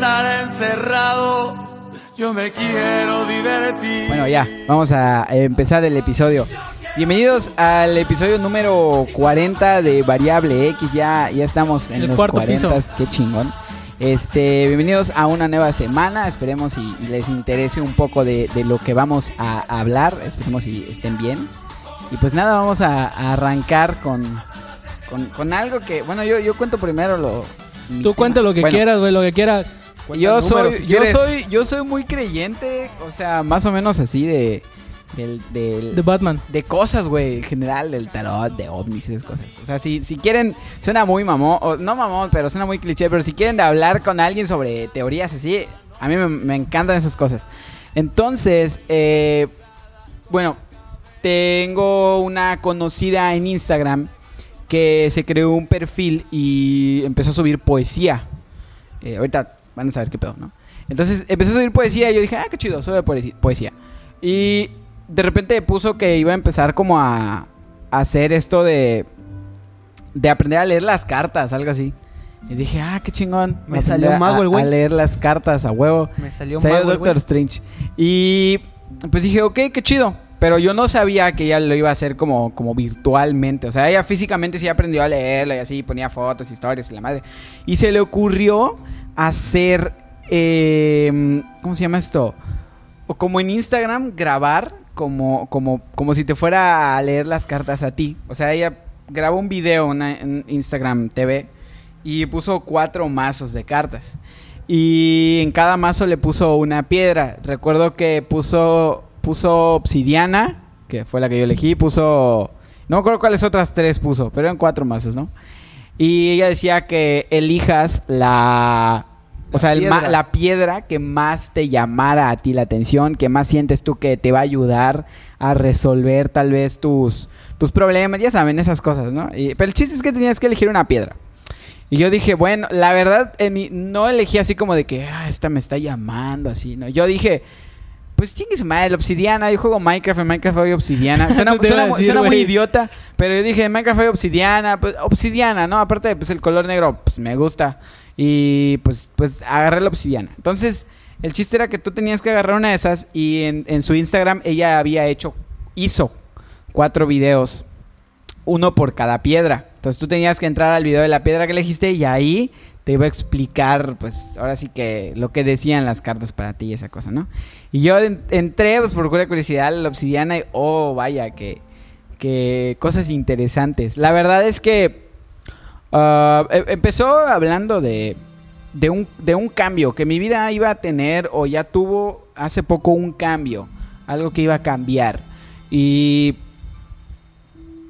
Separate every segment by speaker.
Speaker 1: estar encerrado. Yo me quiero divertir.
Speaker 2: Bueno, ya, vamos a empezar el episodio. Bienvenidos al episodio número 40 de Variable X. Ya, ya estamos en
Speaker 3: El
Speaker 2: los
Speaker 3: cuarto
Speaker 2: 40,
Speaker 3: piso.
Speaker 2: qué chingón. Este, bienvenidos a una nueva semana. Esperemos y, y les interese un poco de, de lo que vamos a hablar. Esperemos y estén bien. Y pues nada, vamos a, a arrancar con, con, con algo que, bueno, yo, yo cuento primero lo.
Speaker 3: Tú
Speaker 2: tema.
Speaker 3: cuenta lo que
Speaker 2: Bueno,
Speaker 3: quieras, güey, lo que quieras.
Speaker 2: Yo soy,
Speaker 4: si
Speaker 2: yo
Speaker 4: quieres.
Speaker 2: soy, yo soy muy creyente, o sea, más o menos así de, del, del-
Speaker 3: De Batman.
Speaker 2: de cosas, güey, en general, del tarot, de ovnis y esas cosas. O sea, si, si quieren, suena muy mamón, o no mamón, pero suena muy cliché, pero si quieren de hablar con alguien sobre teorías así, a mí me, me encantan esas cosas. Entonces, eh, bueno, tengo una conocida en Instagram que se creó un perfil y empezó a subir poesía. Eh, ahorita van a saber qué pedo, ¿no? Entonces empezó a subir poesía y yo dije, ah, qué chido, sube poesía. Y de repente puso que iba a empezar como a, a hacer esto de, de aprender a leer las cartas, algo así. Y dije, ah, qué chingón.
Speaker 4: Me salió mago el güey.
Speaker 2: A leer las cartas a huevo.
Speaker 4: Me salió mago el
Speaker 2: Doctor
Speaker 4: güey.
Speaker 2: Strange. Y pues dije, ok, qué chido. Pero yo no sabía que ella lo iba a hacer como, como virtualmente. O sea, ella físicamente sí aprendió a leerlo y así ponía fotos, historias y la madre. Y se le ocurrió hacer, eh, ¿cómo se llama esto? O como en Instagram, grabar como, como, como si te fuera a leer las cartas a ti. O sea, ella grabó un video una- en Instagram TV y puso cuatro mazos de cartas. Y en cada mazo le puso una piedra. Recuerdo que puso, puso obsidiana, que fue la que yo elegí. Puso... No me acuerdo cuáles otras tres puso, pero eran cuatro mazos, ¿no? Y ella decía que elijas la... O sea, el la piedra que más te llamara a ti la atención, que más sientes tú que te va a ayudar a resolver tal vez tus, tus problemas, ya saben, esas cosas, ¿no? Y- pero el chiste es que tenías que elegir una piedra. Y yo dije, bueno, la verdad, en mi- no elegí así como de que, ah, esta me está llamando, así, ¿no? Yo dije, pues chingue su madre, la obsidiana. Yo juego Minecraft, en Minecraft hay obsidiana. Suena, suena
Speaker 3: decir,
Speaker 2: muy idiota, pero yo dije, en Minecraft hay obsidiana, pues obsidiana, ¿no? Aparte, pues el color negro, pues me gusta. Y pues, pues agarré la obsidiana. Entonces, el chiste era que tú tenías que agarrar una de esas y en, en su Instagram ella había hecho, hizo cuatro videos uno por cada piedra. Entonces tú tenías que entrar al video de la piedra que elegiste y ahí te iba a explicar, pues ahora sí que lo que decían las cartas para ti y esa cosa, ¿no? Y yo en- entré, pues por pura curiosidad, la obsidiana y, oh, vaya, que, que cosas interesantes. La verdad es que ah, em- empezó hablando de, de, un, de un cambio, que mi vida iba a tener o ya tuvo hace poco un cambio, algo que iba a cambiar. Y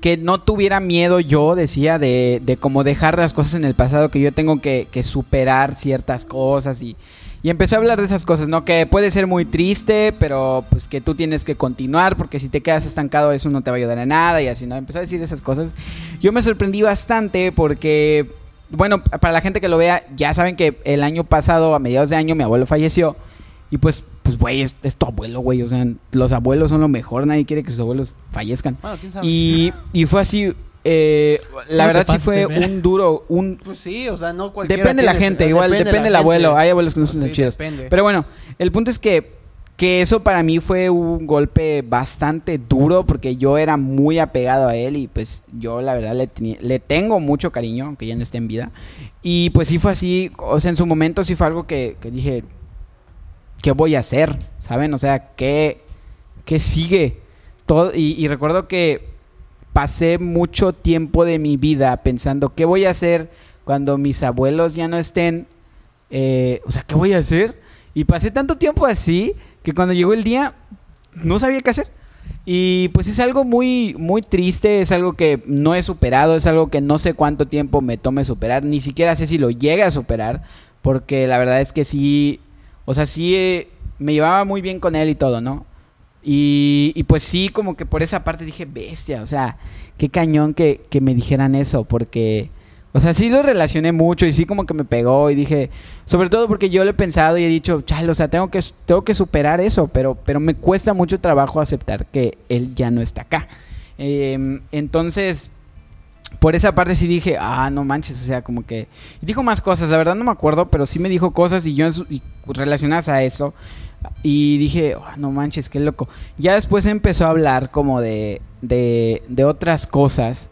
Speaker 2: que no tuviera miedo yo, decía, de, de como dejar las cosas en el pasado, que yo tengo que, que superar ciertas cosas y, y empecé a hablar de esas cosas, ¿no? Que puede ser muy triste, pero pues que tú tienes que continuar porque si te quedas estancado eso no te va a ayudar a nada y así, ¿no? Empecé a decir esas cosas. Yo me sorprendí bastante porque, bueno, para la gente que lo vea, ya saben que el año pasado, a mediados de año, mi abuelo falleció y pues, pues, güey, es, es tu abuelo, güey, o sea, los abuelos son lo mejor, nadie quiere que sus abuelos fallezcan.
Speaker 4: Bueno, quién sabe.
Speaker 2: Y, y fue así. Eh, la
Speaker 3: No
Speaker 2: verdad sí fue un duro, un
Speaker 4: Pues sí, o sea, no cualquiera
Speaker 2: depende de la
Speaker 4: tiene-
Speaker 2: gente, igual depende,
Speaker 4: la
Speaker 2: del abuelo.
Speaker 4: gente.
Speaker 2: Hay abuelos que no son
Speaker 4: Sí,
Speaker 2: chidos.
Speaker 4: depende.
Speaker 2: Pero bueno, el punto es que que eso para mí fue un golpe bastante duro porque yo era muy apegado a él y pues yo la verdad le, le tengo mucho cariño, aunque ya no esté en vida. Y pues sí fue así, o sea, en su momento sí fue algo que, que dije, ¿qué voy a hacer? ¿Saben? O sea, ¿qué, qué sigue? Todo, y, y recuerdo que pasé mucho tiempo de mi vida pensando, ¿qué voy a hacer cuando mis abuelos ya no estén? Eh, o sea, ¿qué voy a hacer? Y pasé tanto tiempo así que cuando llegó el día no sabía qué hacer. Y pues es algo muy, muy triste, es algo que no he superado, es algo que no sé cuánto tiempo me tome superar, ni siquiera sé si lo llegue a superar, porque la verdad es que sí, o sea, sí eh, me llevaba muy bien con él y todo, ¿no? Y, pues sí, como que por esa parte dije, bestia, o sea, qué cañón que, que me dijeran eso, porque, o sea, sí lo relacioné mucho y sí como que me pegó y dije, sobre todo porque yo lo he pensado y he dicho, chale, o sea, tengo que, tengo que superar eso, pero, pero me cuesta mucho trabajo aceptar que él ya no está acá. Em, entonces, por esa parte sí dije, ah, no manches, o sea, como que... Y dijo más cosas, la verdad no me acuerdo, pero sí me dijo cosas y yo y relacionadas a eso. Y dije, "Ah, no manches, qué loco. Ya después empezó a hablar como de, de, de otras cosas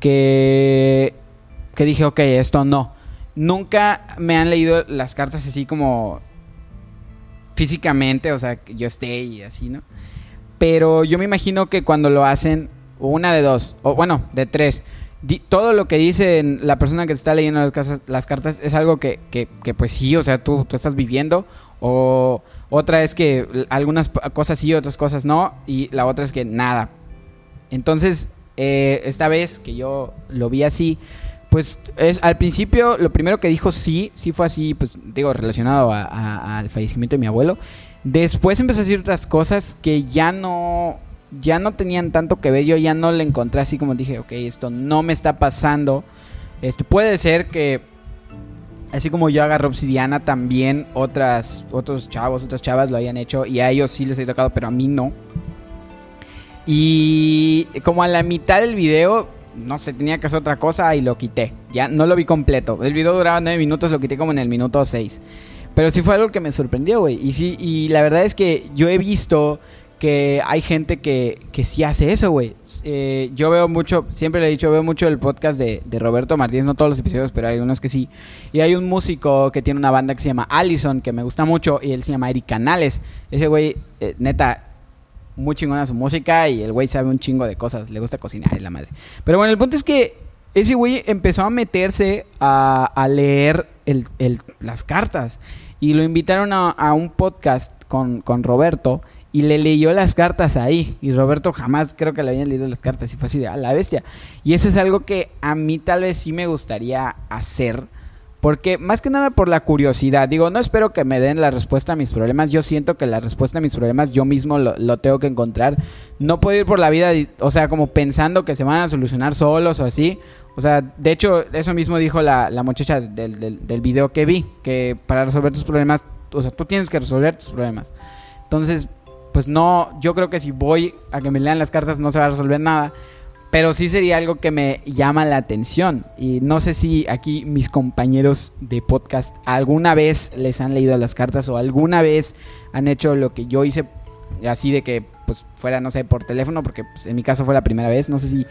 Speaker 2: que, que dije, ok, esto no. Nunca me han leído las cartas así como físicamente, o sea, que yo esté y así, ¿no? Pero yo me imagino que cuando lo hacen, una de dos, o bueno, de tres, todo lo que dice la persona que está leyendo las cartas es algo que, que, que, pues sí, o sea, tú, tú estás viviendo, o otra es que algunas cosas sí, otras cosas no, y la otra es que nada. Entonces, eh, esta vez que yo lo vi así, pues es, al principio lo primero que dijo sí, sí fue así, pues digo, relacionado al fallecimiento de mi abuelo. Después empezó a decir otras cosas que ya no, ya no tenían tanto que ver. Yo ya no le encontré así como dije, ok, esto no me está pasando. Esto puede ser que, así como yo agarré obsidiana, también otras, otros chavos, otras chavas lo hayan hecho y a ellos sí les he tocado, pero a mí no. Y como a la mitad del video, no sé, tenía que hacer otra cosa y lo quité. Ya no lo vi completo. El video duraba nueve minutos, lo quité como en el minuto 6. Pero sí fue algo que me sorprendió, güey. Y sí, y la verdad es que yo he visto que hay gente que, que sí hace eso, güey. Eh, yo veo mucho, siempre le he dicho, veo mucho el podcast de, Roberto Martínez, no todos los episodios, pero hay unos que sí. Y hay un músico que tiene una banda que se llama Allison, que me gusta mucho, y él se llama Eric Canales. Ese güey, eh, neta, muy chingona su música y el güey sabe un chingo de cosas, le gusta cocinar y la madre. Pero bueno, el punto es que ese güey empezó a meterse a, a leer el- el- las cartas y lo invitaron a, a un podcast con, con Roberto y le leyó las cartas ahí y Roberto jamás creo que le habían leído las cartas y fue así de a la bestia. Y eso es algo que a mí tal vez sí me gustaría hacer. Porque más que nada por la curiosidad, digo, no espero que me den la respuesta a mis problemas, yo siento que la respuesta a mis problemas yo mismo lo, tengo que encontrar. No puedo ir por la vida, o sea, como pensando que se van a solucionar solos o así. O sea, de hecho, eso mismo dijo la, la muchacha del, del, del video que vi, que para resolver tus problemas, o sea, tú tienes que resolver tus problemas. Entonces, pues no, yo creo que si voy a que me lean las cartas no se va a resolver nada. Pero sí sería algo que me llama la atención. Y no sé si aquí mis compañeros de podcast alguna vez les han leído las cartas o alguna vez han hecho lo que yo hice así de que pues fuera, no sé, por teléfono, porque pues, en mi caso fue la primera vez. No sé si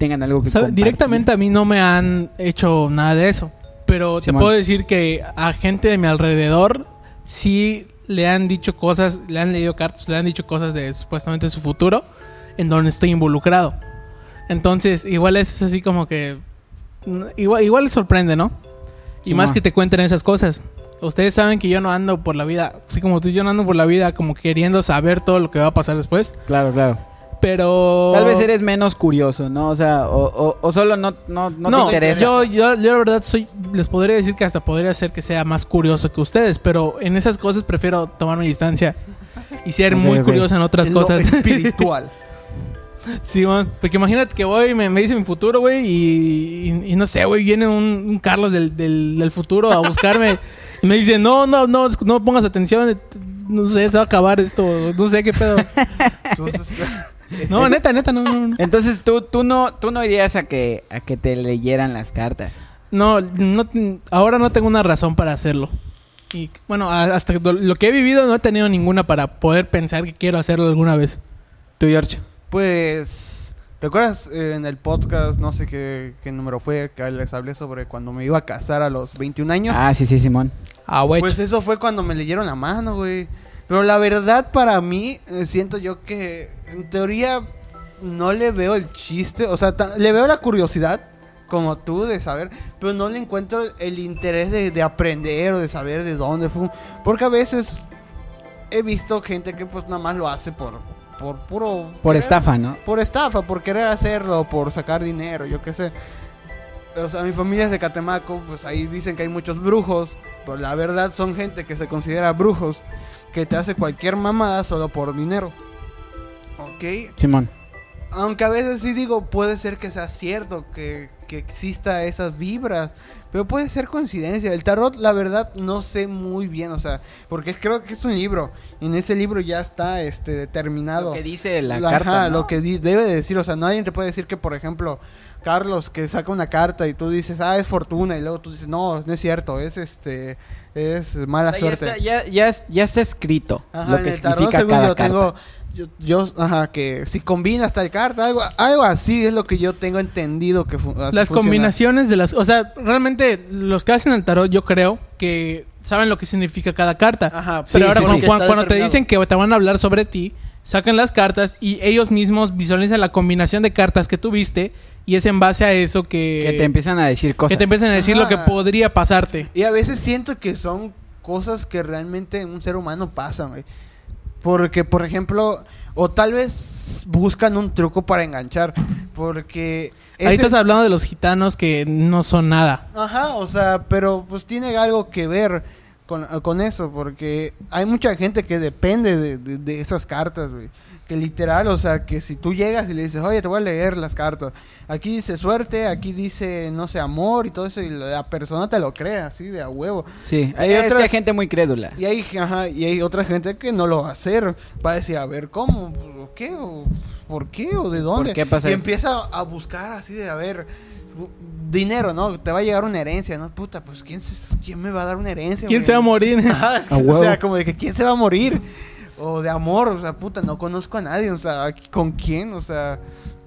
Speaker 2: tengan algo que
Speaker 3: ¿Sabe? Directamente a mí no me han hecho nada de eso. Pero te puedo decir que a gente de mi alrededor sí le han dicho cosas, le han leído cartas, le han dicho cosas de supuestamente su futuro en donde estoy involucrado. Entonces, igual es así como que. mm, Igual, igual les sorprende, ¿no? Y más que te cuenten esas cosas. Ustedes saben que yo no ando por la vida, así como tú, yo no ando por la vida como queriendo saber todo lo que va a pasar después.
Speaker 2: Claro, claro.
Speaker 3: Pero.
Speaker 2: Tal vez eres menos curioso, ¿no? O sea, o, o- o solo no, no, no,
Speaker 3: No,
Speaker 2: te interesa.
Speaker 3: Yo, yo, yo la verdad soy, les podría decir que hasta podría ser que sea más curioso que ustedes, pero en esas cosas prefiero tomar mi distancia y ser muy curioso en otras
Speaker 4: En lo
Speaker 3: cosas.
Speaker 4: espiritual.
Speaker 3: sí, man, porque imagínate que voy y me, me dice mi futuro, güey, y, y- y no sé, güey, viene un, un Carlos del, del, del futuro a buscarme y me dice, no, no, no, no pongas atención, no sé, se va a acabar esto, no sé qué pedo.
Speaker 4: Entonces,
Speaker 3: No, neta, neta, no, no, no.
Speaker 2: Entonces tú, tú no, tú no irías a que, a que te leyeran las cartas.
Speaker 3: No, no, ahora no tengo una razón para hacerlo. Y bueno, hasta lo- lo que he vivido no he tenido ninguna para poder pensar que quiero hacerlo alguna vez.
Speaker 2: Tú, George.
Speaker 4: Pues, ¿recuerdas eh, en el podcast, no sé qué, qué número fue, que les hablé sobre cuando me iba a casar a los 21 años?
Speaker 2: Ah, sí, sí, Simón.
Speaker 3: Ah, güey.
Speaker 4: Pues eso fue cuando me leyeron la mano, güey. Pero la verdad para mí, eh, siento yo que en teoría no le veo el chiste, o sea, le veo la curiosidad, como tú, de saber, pero no le encuentro el interés de, de aprender o de saber de dónde fue. Porque a veces he visto gente que pues nada más lo hace por, por puro...
Speaker 2: Por
Speaker 4: querer-
Speaker 2: estafa, ¿no?
Speaker 4: por estafa, por querer hacerlo, por sacar dinero, yo qué sé. O sea, mi familia es de Catemaco, pues ahí dicen que hay muchos brujos, pero la verdad son gente que se considera brujos, que te hace cualquier mamada solo por dinero. ¿Ok?
Speaker 2: Simón.
Speaker 4: Aunque a veces sí digo, puede ser que sea cierto, que, que exista esas vibras. Pero puede ser coincidencia. El tarot, la verdad, no sé muy bien, o sea, porque creo que es un libro. Y en ese libro ya está este determinado.
Speaker 2: Lo que dice la
Speaker 4: Ajá,
Speaker 2: carta, ¿no?
Speaker 4: lo que di- debe de decir, o sea, nadie te puede decir que, por ejemplo, Carlos que saca una carta y tú dices, ah, es fortuna, y luego tú dices, no, no es cierto, es este, es mala
Speaker 2: O sea, ya,
Speaker 4: suerte.
Speaker 2: está, ya, ya es- ya está escrito
Speaker 4: Ajá,
Speaker 2: lo que
Speaker 4: el tarot,
Speaker 2: significa cada
Speaker 4: yo
Speaker 2: carta.
Speaker 4: tengo, yo, yo, ajá, que si combinas tal carta, algo, algo así es lo que yo tengo entendido que fu- así
Speaker 3: Las
Speaker 4: funciona.
Speaker 3: combinaciones de las... O sea, realmente los que hacen el tarot yo creo que saben lo que significa cada carta.
Speaker 4: Ajá,
Speaker 3: Pero
Speaker 2: Sí,
Speaker 3: ahora
Speaker 2: sí,
Speaker 3: cuando,
Speaker 2: sí.
Speaker 3: cuando-
Speaker 4: Está
Speaker 3: cuando te dicen que te van a hablar sobre ti, sacan las cartas y ellos mismos visualizan la combinación de cartas que tuviste y es en base a eso que,
Speaker 2: Que te empiezan a decir cosas.
Speaker 3: que te empiezan a decir lo que podría pasarte.
Speaker 4: Y a veces siento que son cosas que realmente en un ser humano pasan, güey. Porque, por ejemplo, o tal vez buscan un truco para enganchar. Porque...
Speaker 3: Ahí estás hablando de los gitanos que no son nada.
Speaker 4: Ajá, o sea, pero pues tiene algo que ver con, con eso, porque hay mucha gente que depende de, de- de esas cartas, güey. Que literal, o sea, que si tú llegas y le dices, oye, te voy a leer las cartas. Aquí dice suerte, aquí dice, no sé, amor y todo eso, y la persona te lo cree, así de a huevo.
Speaker 2: Sí,
Speaker 4: Hay
Speaker 2: es
Speaker 4: otras-
Speaker 2: que hay gente muy crédula.
Speaker 4: Y hay, ajá, y hay otra gente que no lo va a hacer. Va a decir, a ver, ¿cómo? ¿O qué? ¿O ¿Por qué? ¿O de dónde?
Speaker 2: qué pasa
Speaker 4: y
Speaker 2: eso?
Speaker 4: empieza a buscar así de, a ver, dinero, ¿no? Te va a llegar una herencia, ¿no? Puta, pues ¿quién, se- quién me va a dar una herencia?
Speaker 3: ¿Quién
Speaker 4: güey?
Speaker 3: se va a morir?
Speaker 4: Ajá, es que,
Speaker 2: A
Speaker 4: o sea, como de que ¿quién se va a morir? O de amor, o sea, puta, no conozco a nadie, o sea, ¿con quién? O sea,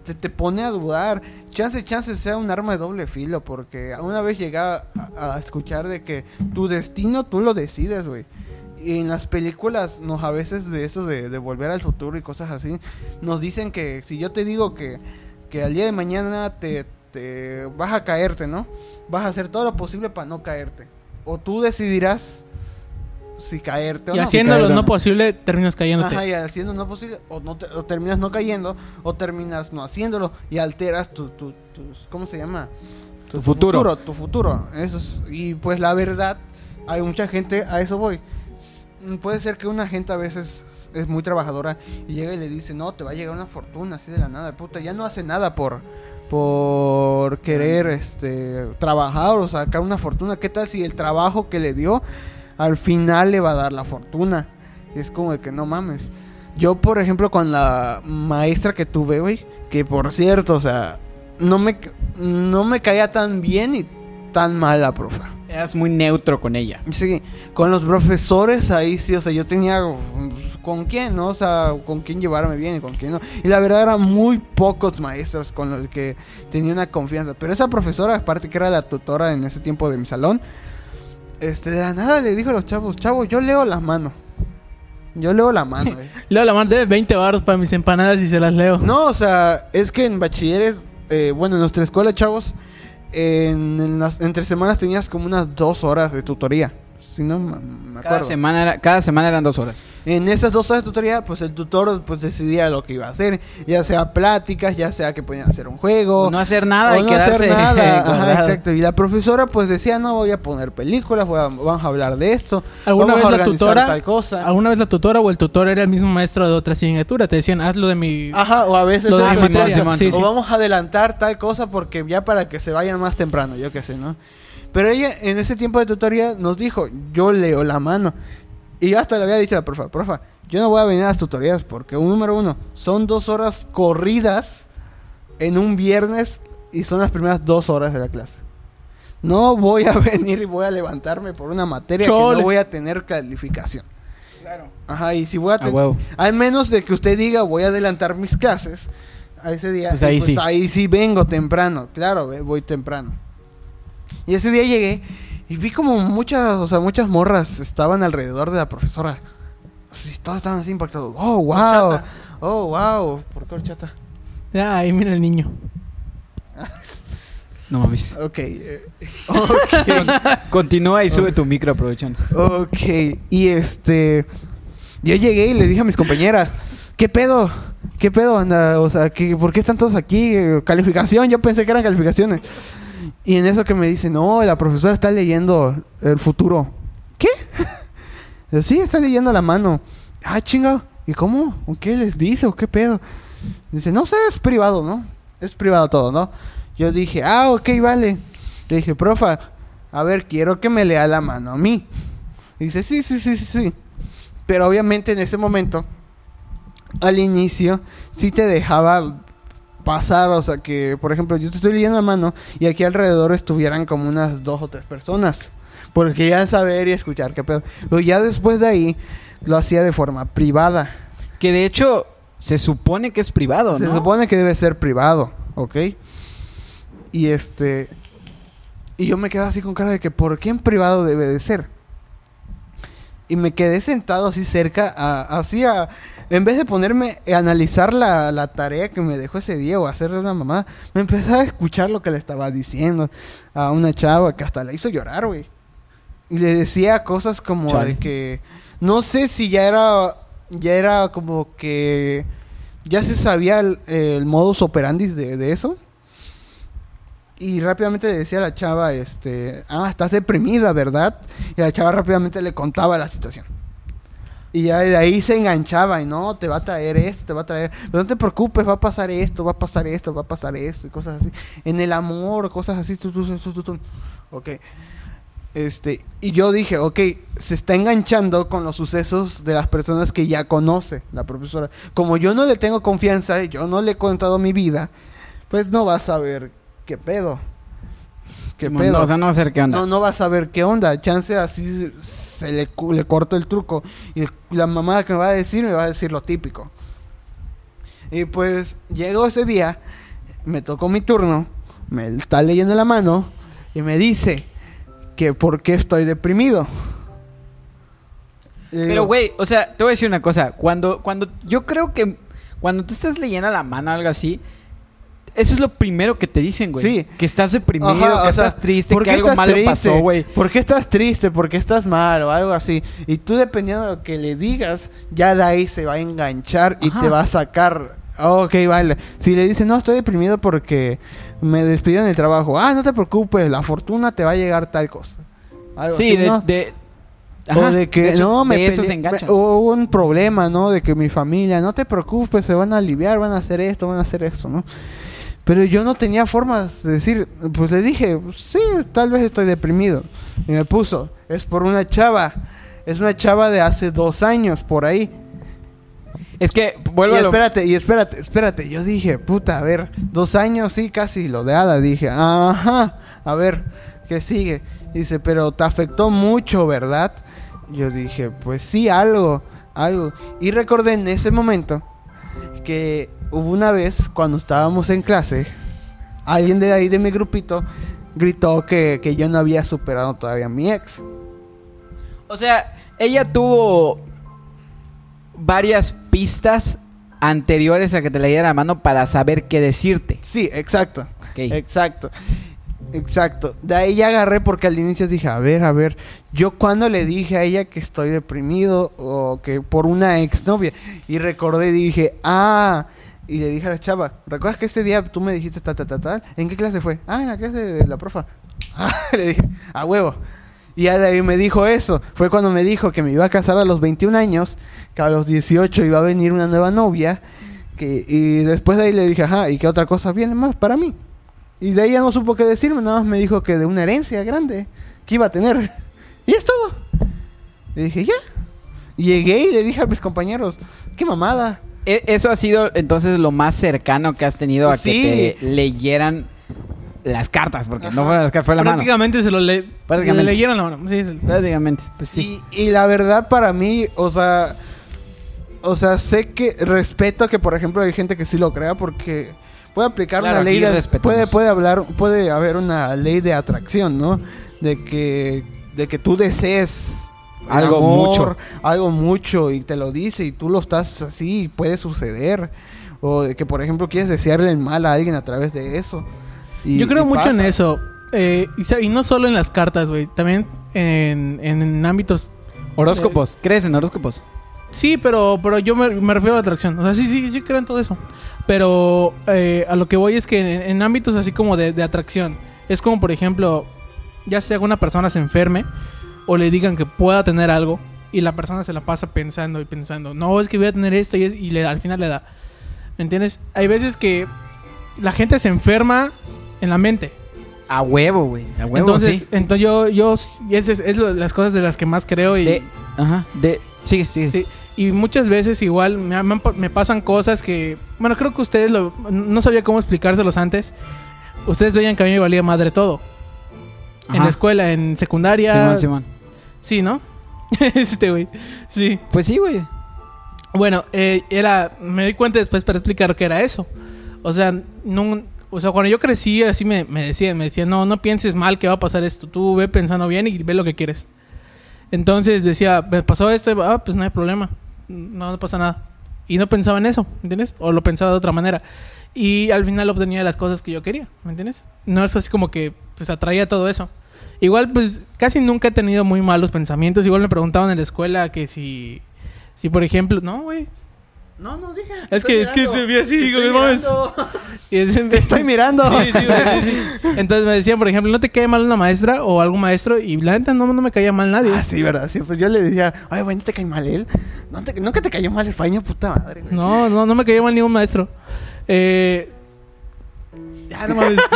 Speaker 4: te, te pone a dudar. Chance, chance sea un arma de doble filo, porque una vez llegué a, a escuchar de que tu destino tú lo decides, güey. Y en las películas, nos a veces de eso de, de volver al futuro y cosas así, nos dicen que si yo te digo que, que al día de mañana te, te vas a caerte, ¿no? Vas a hacer todo lo posible para no caerte. O tú decidirás si caerte o
Speaker 3: Y
Speaker 4: no.
Speaker 3: haciendo lo no posible, terminas cayéndote.
Speaker 4: Ajá, y haciendo no posible, o, no te- o terminas no cayendo, o terminas no haciéndolo, y alteras tu, tu, tus- ¿cómo se llama?
Speaker 2: Tu futuro.
Speaker 4: Tu futuro. Eso es- y pues la verdad, hay mucha gente, a eso voy. Puede ser que una gente a veces es muy trabajadora y llega y le dice, no, te va a llegar una fortuna así de la nada, puta, ya no hace nada por por querer este trabajar o sacar una fortuna. ¿Qué tal si el trabajo que le dio al final le va a dar la fortuna? Es como de que no mames. Yo, por ejemplo, con la maestra que tuve, güey, que por cierto, o sea, no me, no me caía tan bien y tan mal la profa.
Speaker 2: Eras muy neutro con ella.
Speaker 4: Sí, con los profesores ahí sí, o sea, yo tenía pues, con quién, ¿no? O sea, con quién llevarme bien y con quién no. Y la verdad eran muy pocos maestros con los que tenía una confianza. Pero esa profesora, aparte que era la tutora en ese tiempo de mi salón, este, de la nada le dijo a los chavos, chavos, yo leo la mano. Yo leo la mano, güey.
Speaker 3: Leo la mano, debe 20 baros para mis empanadas y se las leo.
Speaker 4: No, o sea, es que en bachilleres, eh, bueno, en nuestra escuela, chavos, en, las, entre semanas tenías como unas dos horas de tutoría. Si no me me
Speaker 2: Cada semana, era- cada semana eran dos horas.
Speaker 4: En esas dos horas de tutoría, pues el tutor pues decidía lo que iba a hacer. Ya sea pláticas, ya sea que podían hacer un juego.
Speaker 2: O no hacer nada
Speaker 4: o
Speaker 2: y
Speaker 4: no
Speaker 2: quedarse
Speaker 4: hacer nada. Ajá, exacto. Y la profesora pues decía, no voy a poner películas, voy a- vamos a hablar de esto.
Speaker 3: ¿Alguna
Speaker 4: vamos a
Speaker 3: vez la tutora,
Speaker 4: tal cosa.
Speaker 3: alguna vez la tutora o el tutor era el mismo maestro de otra asignatura? Te decían, hazlo de mi...
Speaker 4: Ajá, o a veces...
Speaker 3: Lo de
Speaker 4: eso,
Speaker 3: mi
Speaker 2: Simón,
Speaker 3: materia.
Speaker 2: Simón,
Speaker 3: Sí,
Speaker 4: o
Speaker 3: sí.
Speaker 4: vamos a adelantar tal cosa porque ya para que se vayan más temprano, yo qué sé, ¿no? Pero ella en ese tiempo de tutoría nos dijo, yo leo la mano. Y yo hasta le había dicho a la profa, profa, yo no voy a venir a las tutorías porque, un número uno, son dos horas corridas en un viernes y son las primeras dos horas de la clase. No voy a venir y voy a levantarme por una materia que no voy a tener calificación. Ajá, y si voy a tener... Al menos de que usted diga voy a adelantar mis clases a ese día.
Speaker 2: Pues ahí sí.
Speaker 4: ahí sí vengo temprano. Claro, ve, voy temprano. Y ese día llegué y vi como muchas, o sea, muchas morras estaban alrededor de la profesora. Y todos estaban así impactados. Oh, wow.
Speaker 3: Horchata.
Speaker 4: Oh, wow. ¿Por qué horchata?
Speaker 3: Ay, mira el niño.
Speaker 2: No mames.
Speaker 4: Ok. eh, ok.
Speaker 2: Continúa y sube tu micro aprovechando.
Speaker 4: Ok, y este. Yo llegué y le dije a mis compañeras: ¿Qué pedo? ¿Qué pedo, anda? O sea, ¿qué, ¿por qué están todos aquí? Calificación, yo pensé que eran calificaciones. Y en eso que me dice: No, la profesora está leyendo el futuro. ¿Qué? Sí, está leyendo la mano. Ah, chingado. ¿Y cómo? ¿O qué les dice? ¿O qué pedo? Dice: No sé, es privado, ¿no? Es privado todo, ¿no? Yo dije, ah, ok, vale. Le dije, profa, a ver, quiero que me lea la mano a mí. dice, sí, sí, sí, sí, sí. Pero obviamente en ese momento, al inicio, sí te dejaba pasar, o sea que, por ejemplo, yo te estoy leyendo la mano y aquí alrededor estuvieran como unas dos o tres personas. Porque querían saber y escuchar qué pedo. Pero ya después de ahí, lo hacía de forma privada.
Speaker 2: Que de hecho se supone que es privado,
Speaker 4: Se
Speaker 2: ¿no?
Speaker 4: supone que debe ser privado, ¿ok? Y este... Y yo me quedé así con cara de que, ¿por qué en privado debe de ser? Y me quedé sentado así cerca, a- así a... En vez de ponerme a analizar la, la tarea que me dejó ese día o hacerle una mamá, me empezaba a escuchar lo que le estaba diciendo a una chava que hasta la hizo llorar, güey. Y le decía cosas como
Speaker 2: Chale.
Speaker 4: de que... No sé si ya era... Ya era como que... Ya se sabía el, el modus operandi de, de eso. Y rápidamente le decía a la chava, este... Ah, estás deprimida, ¿verdad? Y la chava rápidamente le contaba la situación. Y ya de ahí se enganchaba y no, te va a traer esto, te va a traer... Pero no te preocupes, va a pasar esto, va a pasar esto, va a pasar esto y cosas así. En el amor, cosas así. Tu. Ok. Este, y yo dije, ok, se está enganchando con los sucesos de las personas que ya conoce la profesora. Como yo no le tengo confianza, yo no le he contado mi vida, pues no va a saber qué pedo. ¿Qué
Speaker 2: Simón,
Speaker 4: pedo?
Speaker 2: O sea, no sé qué onda.
Speaker 4: No, no va a saber qué onda. Chance así se le, le corto el truco. Y la mamá que me va a decir, me va a decir lo típico. Y pues llegó ese día, me tocó mi turno, me está leyendo la mano y me dice que por qué estoy deprimido.
Speaker 2: Pero, güey, o sea, te voy a decir una cosa. Cuando, cuando, yo creo que cuando tú estás leyendo la mano o algo así, eso es lo primero que te dicen, güey.
Speaker 4: Sí.
Speaker 2: Que estás deprimido,
Speaker 4: Ajá,
Speaker 2: que
Speaker 4: sea,
Speaker 2: estás triste,
Speaker 4: ¿por
Speaker 2: que algo
Speaker 4: estás
Speaker 2: malo
Speaker 4: triste?
Speaker 2: pasó, güey.
Speaker 4: ¿Por qué estás triste? ¿Por qué estás mal? O algo así. Y tú, dependiendo de lo que le digas, ya de ahí se va a enganchar y te va a sacar. Ok, vale. Si le dices, no, estoy deprimido porque me despidieron del trabajo. Ah, no te preocupes, la fortuna te va a llegar tal cosa. Algo
Speaker 2: Sí,
Speaker 4: así,
Speaker 2: de,
Speaker 4: ¿no?
Speaker 2: de-
Speaker 4: o de que
Speaker 2: de hecho,
Speaker 4: no me
Speaker 2: de eso se
Speaker 4: me- hubo un problema, ¿no? De que mi familia, no te preocupes, se van a aliviar, van a hacer esto, van a hacer esto, ¿no? Pero yo no tenía formas de decir, pues le dije, sí, tal vez estoy deprimido. Y me puso, es por una chava, es una chava de hace dos años, por ahí.
Speaker 2: Es que, vuelvo
Speaker 4: y
Speaker 2: a lo...
Speaker 4: espérate, y espérate, espérate. Yo dije, puta, a ver, dos años, sí, casi lo de Ada. Dije, ajá, a ver, ¿qué sigue? Dice, pero te afectó mucho, ¿verdad? Yo dije, pues sí, algo, algo. Y recordé en ese momento que hubo una vez, cuando estábamos en clase, alguien de ahí de mi grupito gritó que, que yo no había superado todavía a mi ex.
Speaker 2: O sea, ella tuvo varias pistas anteriores a que te le diera la mano para saber qué decirte.
Speaker 4: Sí, exacto. Exacto. Exacto. De ahí ya agarré porque al inicio dije, a ver, a ver, yo cuando le dije a ella que estoy deprimido o que por una exnovia y recordé dije, ah, y le dije a la chava, ¿recuerdas que ese día tú me dijiste ta ta ta tal? ¿En qué clase fue? Ah, en la clase de la profa. Ah, le dije, a huevo. Y ya de ahí me dijo eso. Fue cuando me dijo que me iba a casar a los 21 años, que a los 18 iba a venir una nueva novia. Que, y después de ahí le dije, ajá, ¿y qué otra cosa viene más para mí? Y de ahí ya no supo qué decirme, nada más me dijo que de una herencia grande que iba a tener. Y es todo. Le dije, ya. Y llegué y le dije a mis compañeros, qué mamada.
Speaker 2: E- Eso ha sido entonces lo más cercano que has tenido a
Speaker 4: Sí.
Speaker 2: que te leyeran las cartas, porque no
Speaker 4: Ajá.
Speaker 2: fueron las cartas, fue la mano.
Speaker 3: Prácticamente se lo le
Speaker 2: Prácticamente.
Speaker 3: le leyeron la mano. Sí, sí.
Speaker 2: Prácticamente, pues sí.
Speaker 4: Y, y la verdad para mí, o sea, o sea, sé que respeto que por ejemplo hay gente que sí lo crea porque puede aplicar
Speaker 2: Claro,
Speaker 4: una ley de puede puede hablar puede haber una ley de atracción, ¿no? De que de que tú desees
Speaker 2: Algo mucho.
Speaker 4: algo mucho y te lo dice y tú lo estás así, y puede suceder o de que por ejemplo quieres desearle el mal a alguien a través de eso. Y-
Speaker 3: Yo creo
Speaker 4: y
Speaker 3: mucho en eso. Eh, y, no solo en las cartas, güey. También en, en ámbitos...
Speaker 2: Horóscopos, ¿crees en horóscopos?
Speaker 3: Sí, pero, pero yo me, me refiero a la atracción. O sea, sí, sí, sí creo en todo eso. Pero eh, a lo que voy es que en, en ámbitos así como de, de atracción. Es como, por ejemplo, ya sea una persona se enferme o le digan que pueda tener algo y la persona se la pasa pensando y pensando, no, es que voy a tener esto y, es- y le, al final le da. ¿Me entiendes? Hay veces que la gente se enferma en la mente.
Speaker 2: A huevo, güey. A huevo,
Speaker 3: entonces,
Speaker 2: sí.
Speaker 3: entonces yo, yo, y esa es, es lo- las cosas de las que más creo y,
Speaker 2: De, ajá, de... Sigue, sigue.
Speaker 3: sí, y muchas veces igual me, me pasan cosas que, bueno, creo que ustedes lo, no sabía cómo explicárselos antes. Ustedes veían que a mí me valía madre todo. En la escuela, en secundaria.
Speaker 2: Simón, Simón.
Speaker 3: Sí, ¿no? este güey. Sí.
Speaker 2: Pues sí, güey.
Speaker 3: Bueno, eh, era. Me di cuenta después para explicar que era eso. O sea, no. O sea, cuando yo crecí, así me, me decían, me decían, no, no pienses mal que va a pasar esto. Tú ve pensando bien y ve lo que quieres. Entonces decía, me pasó esto, ah, pues no hay problema. No, no pasa nada. Y no pensaba en eso, ¿entiendes? O lo pensaba de otra manera. Y al final obtenía las cosas que yo quería, ¿me entiendes? No es así como que, pues atraía todo eso. Igual, pues casi nunca he tenido muy malos pensamientos. Igual me preguntaban en la escuela que si, si por ejemplo, no, güey.
Speaker 4: No, no, dije.
Speaker 3: Es que, es que te vi así, digo, no mames.
Speaker 4: Te estoy mirando.
Speaker 3: Sí, sí, güey, sí, sí. Entonces me decían, por ejemplo, ¿no te cae mal una maestra o algún maestro? Y la neta no, no me caía mal nadie.
Speaker 4: Ah, sí, verdad. Sí, pues yo le decía, ay, güey, ¿no te cae mal él? ¿No te, ¿Nunca te cayó mal España, puta madre, güey?
Speaker 3: No, no, no me caía mal ningún maestro. Eh, ya, no mames.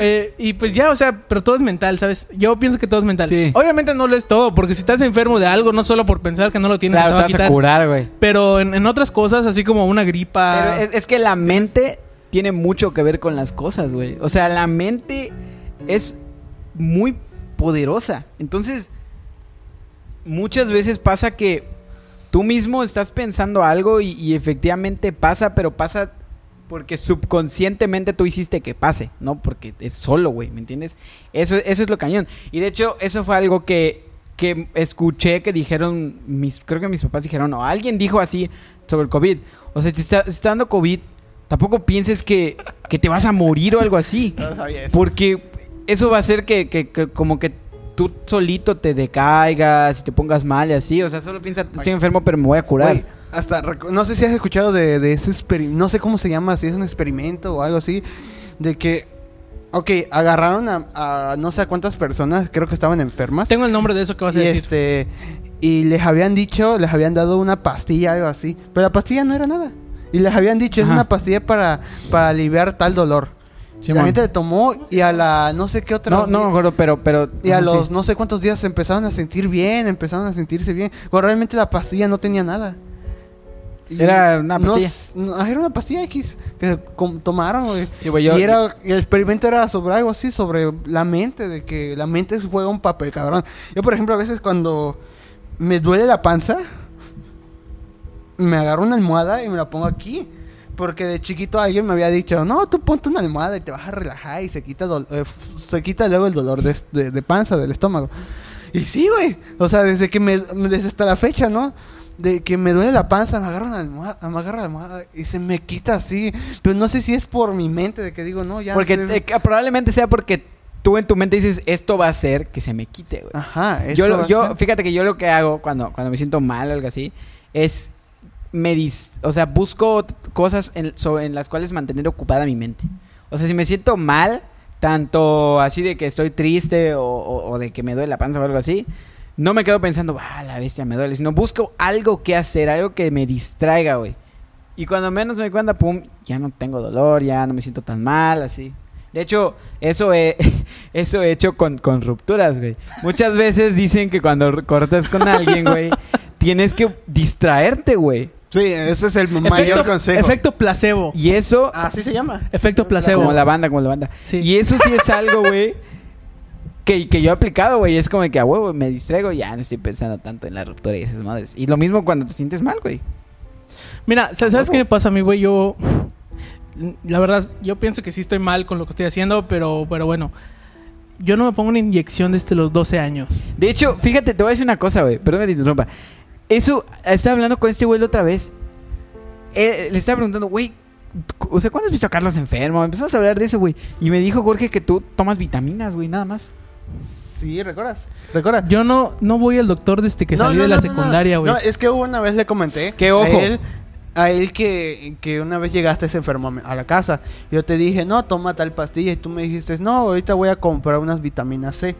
Speaker 3: Eh, y pues ya, o sea, pero todo es mental, ¿sabes? Yo pienso que todo es mental.
Speaker 2: Sí.
Speaker 3: Obviamente no lo es todo, porque si estás enfermo de algo, no solo por pensar que no lo tienes,
Speaker 2: Claro, te
Speaker 3: te a
Speaker 2: curar, güey.
Speaker 3: Pero en, en otras cosas, así como una gripa.
Speaker 2: Pero es, es que la mente tiene mucho que ver con las cosas, güey. O sea, la mente es muy poderosa. Entonces, muchas veces pasa que tú mismo estás pensando algo y, y efectivamente pasa, pero pasa porque subconscientemente tú hiciste que pase, no porque es solo, güey, ¿me entiendes? Eso, eso es lo cañón. Y de hecho, eso fue algo que, que escuché que dijeron, mis, creo que mis papás dijeron, o alguien dijo así sobre el COVID. O sea, si está, si está dando COVID, tampoco pienses que, que te vas a morir o algo así.
Speaker 4: No sabía eso.
Speaker 2: Porque eso va a hacer que, que- que como que tú solito te decaigas y te pongas mal y así. O sea, solo piensa, estoy enfermo, pero me voy a curar.
Speaker 4: Hasta, no sé si has escuchado de, de ese experimento, no sé cómo se llama, si es un experimento o algo así, de que, ok, agarraron a, a no sé a cuántas personas, creo que estaban enfermas.
Speaker 3: Tengo el nombre de eso que vas a
Speaker 4: y
Speaker 3: decir.
Speaker 4: este y les habían dicho, les habían dado una pastilla algo así, pero la pastilla no era nada. Y les habían dicho, es una pastilla para, para aliviar tal dolor. La gente le tomó y a la no sé qué otra
Speaker 2: No, no me acuerdo, pero... pero
Speaker 4: y a los
Speaker 2: sí.
Speaker 4: no sé cuántos días se empezaron a sentir bien, empezaron a sentirse bien. Realmente la pastilla no tenía nada. Y
Speaker 2: Era una pastilla.
Speaker 4: no, ah, era una pastilla X que tomaron, güey.
Speaker 2: Sí, güey, yo-
Speaker 4: y era, el experimento era sobre algo así, sobre la mente, de que la mente juega un papel, cabrón. Yo, por ejemplo, a veces cuando me duele la panza, me agarro una almohada y me la pongo aquí. Porque de chiquito alguien me había dicho, no, tú ponte una almohada y te vas a relajar y se quita, eh, se quita luego el dolor de, de- de panza, del estómago. Y sí, güey. O sea, desde que me, desde hasta la fecha, ¿no? De que me duele la panza, me agarro una almohada, me agarro la almohada y se me quita así. Pero no sé si es por mi mente de que digo, no, ya.
Speaker 2: Porque
Speaker 4: no sé.
Speaker 2: eh, probablemente sea porque tú en tu mente dices, esto va a hacer que se me quite, güey.
Speaker 4: Ajá,
Speaker 2: yo,
Speaker 4: esto
Speaker 2: lo-
Speaker 4: va a
Speaker 2: yo
Speaker 4: ser-
Speaker 2: fíjate que yo lo que hago cuando, cuando me siento mal o algo así es me dis- o sea busco cosas en, so- en las cuales mantener ocupada mi mente o sea si me siento mal tanto así de que estoy triste o, o- o de que me duele la panza o algo así no me quedo pensando ah la bestia me duele sino busco algo que hacer algo que me distraiga güey y cuando menos me doy cuenta pum ya no tengo dolor ya no me siento tan mal así de hecho, eso he, eso he hecho con, con rupturas, güey. Muchas veces dicen que cuando cortas con alguien, güey, tienes que distraerte, güey.
Speaker 4: Sí, ese es el mayor
Speaker 3: efecto,
Speaker 4: consejo.
Speaker 3: efecto placebo.
Speaker 2: Y eso,
Speaker 4: Así se llama.
Speaker 3: Efecto placebo.
Speaker 2: como la banda, como la banda.
Speaker 3: Sí.
Speaker 2: Y eso sí es algo, güey, que, que yo he aplicado, güey. Es como que a huevo me distraigo y ya no estoy pensando tanto en la ruptura y esas madres. Y lo mismo cuando te sientes mal, güey.
Speaker 3: Mira, sa- ¿sabes qué me pasa a mí, güey? Yo. La verdad, yo pienso que sí estoy mal con lo que estoy haciendo, pero, pero bueno. Yo no me pongo una inyección desde los 12 años.
Speaker 2: De hecho, fíjate, te voy a decir una cosa, güey. Perdón que te interrumpa. Eso, estaba hablando con este güey la otra vez. Le estaba preguntando, güey, o sea, ¿cuándo has visto a Carlos enfermo? Empezamos a hablar de eso, güey. Y me dijo Jorge que tú tomas vitaminas, güey, nada más.
Speaker 4: Sí, ¿recuerdas? ¿Recuerdas?
Speaker 3: Yo no, no voy al doctor desde que
Speaker 4: No,
Speaker 3: salí
Speaker 4: no,
Speaker 3: de la
Speaker 4: no,
Speaker 3: secundaria, güey.
Speaker 4: No, es que hubo una vez le comenté.
Speaker 2: Que, ojo.
Speaker 4: A él, a él que, que una vez llegaste se enfermo a la casa. Yo te dije, no, toma tal pastilla. Y tú me dijiste, no, ahorita voy a comprar unas vitaminas C.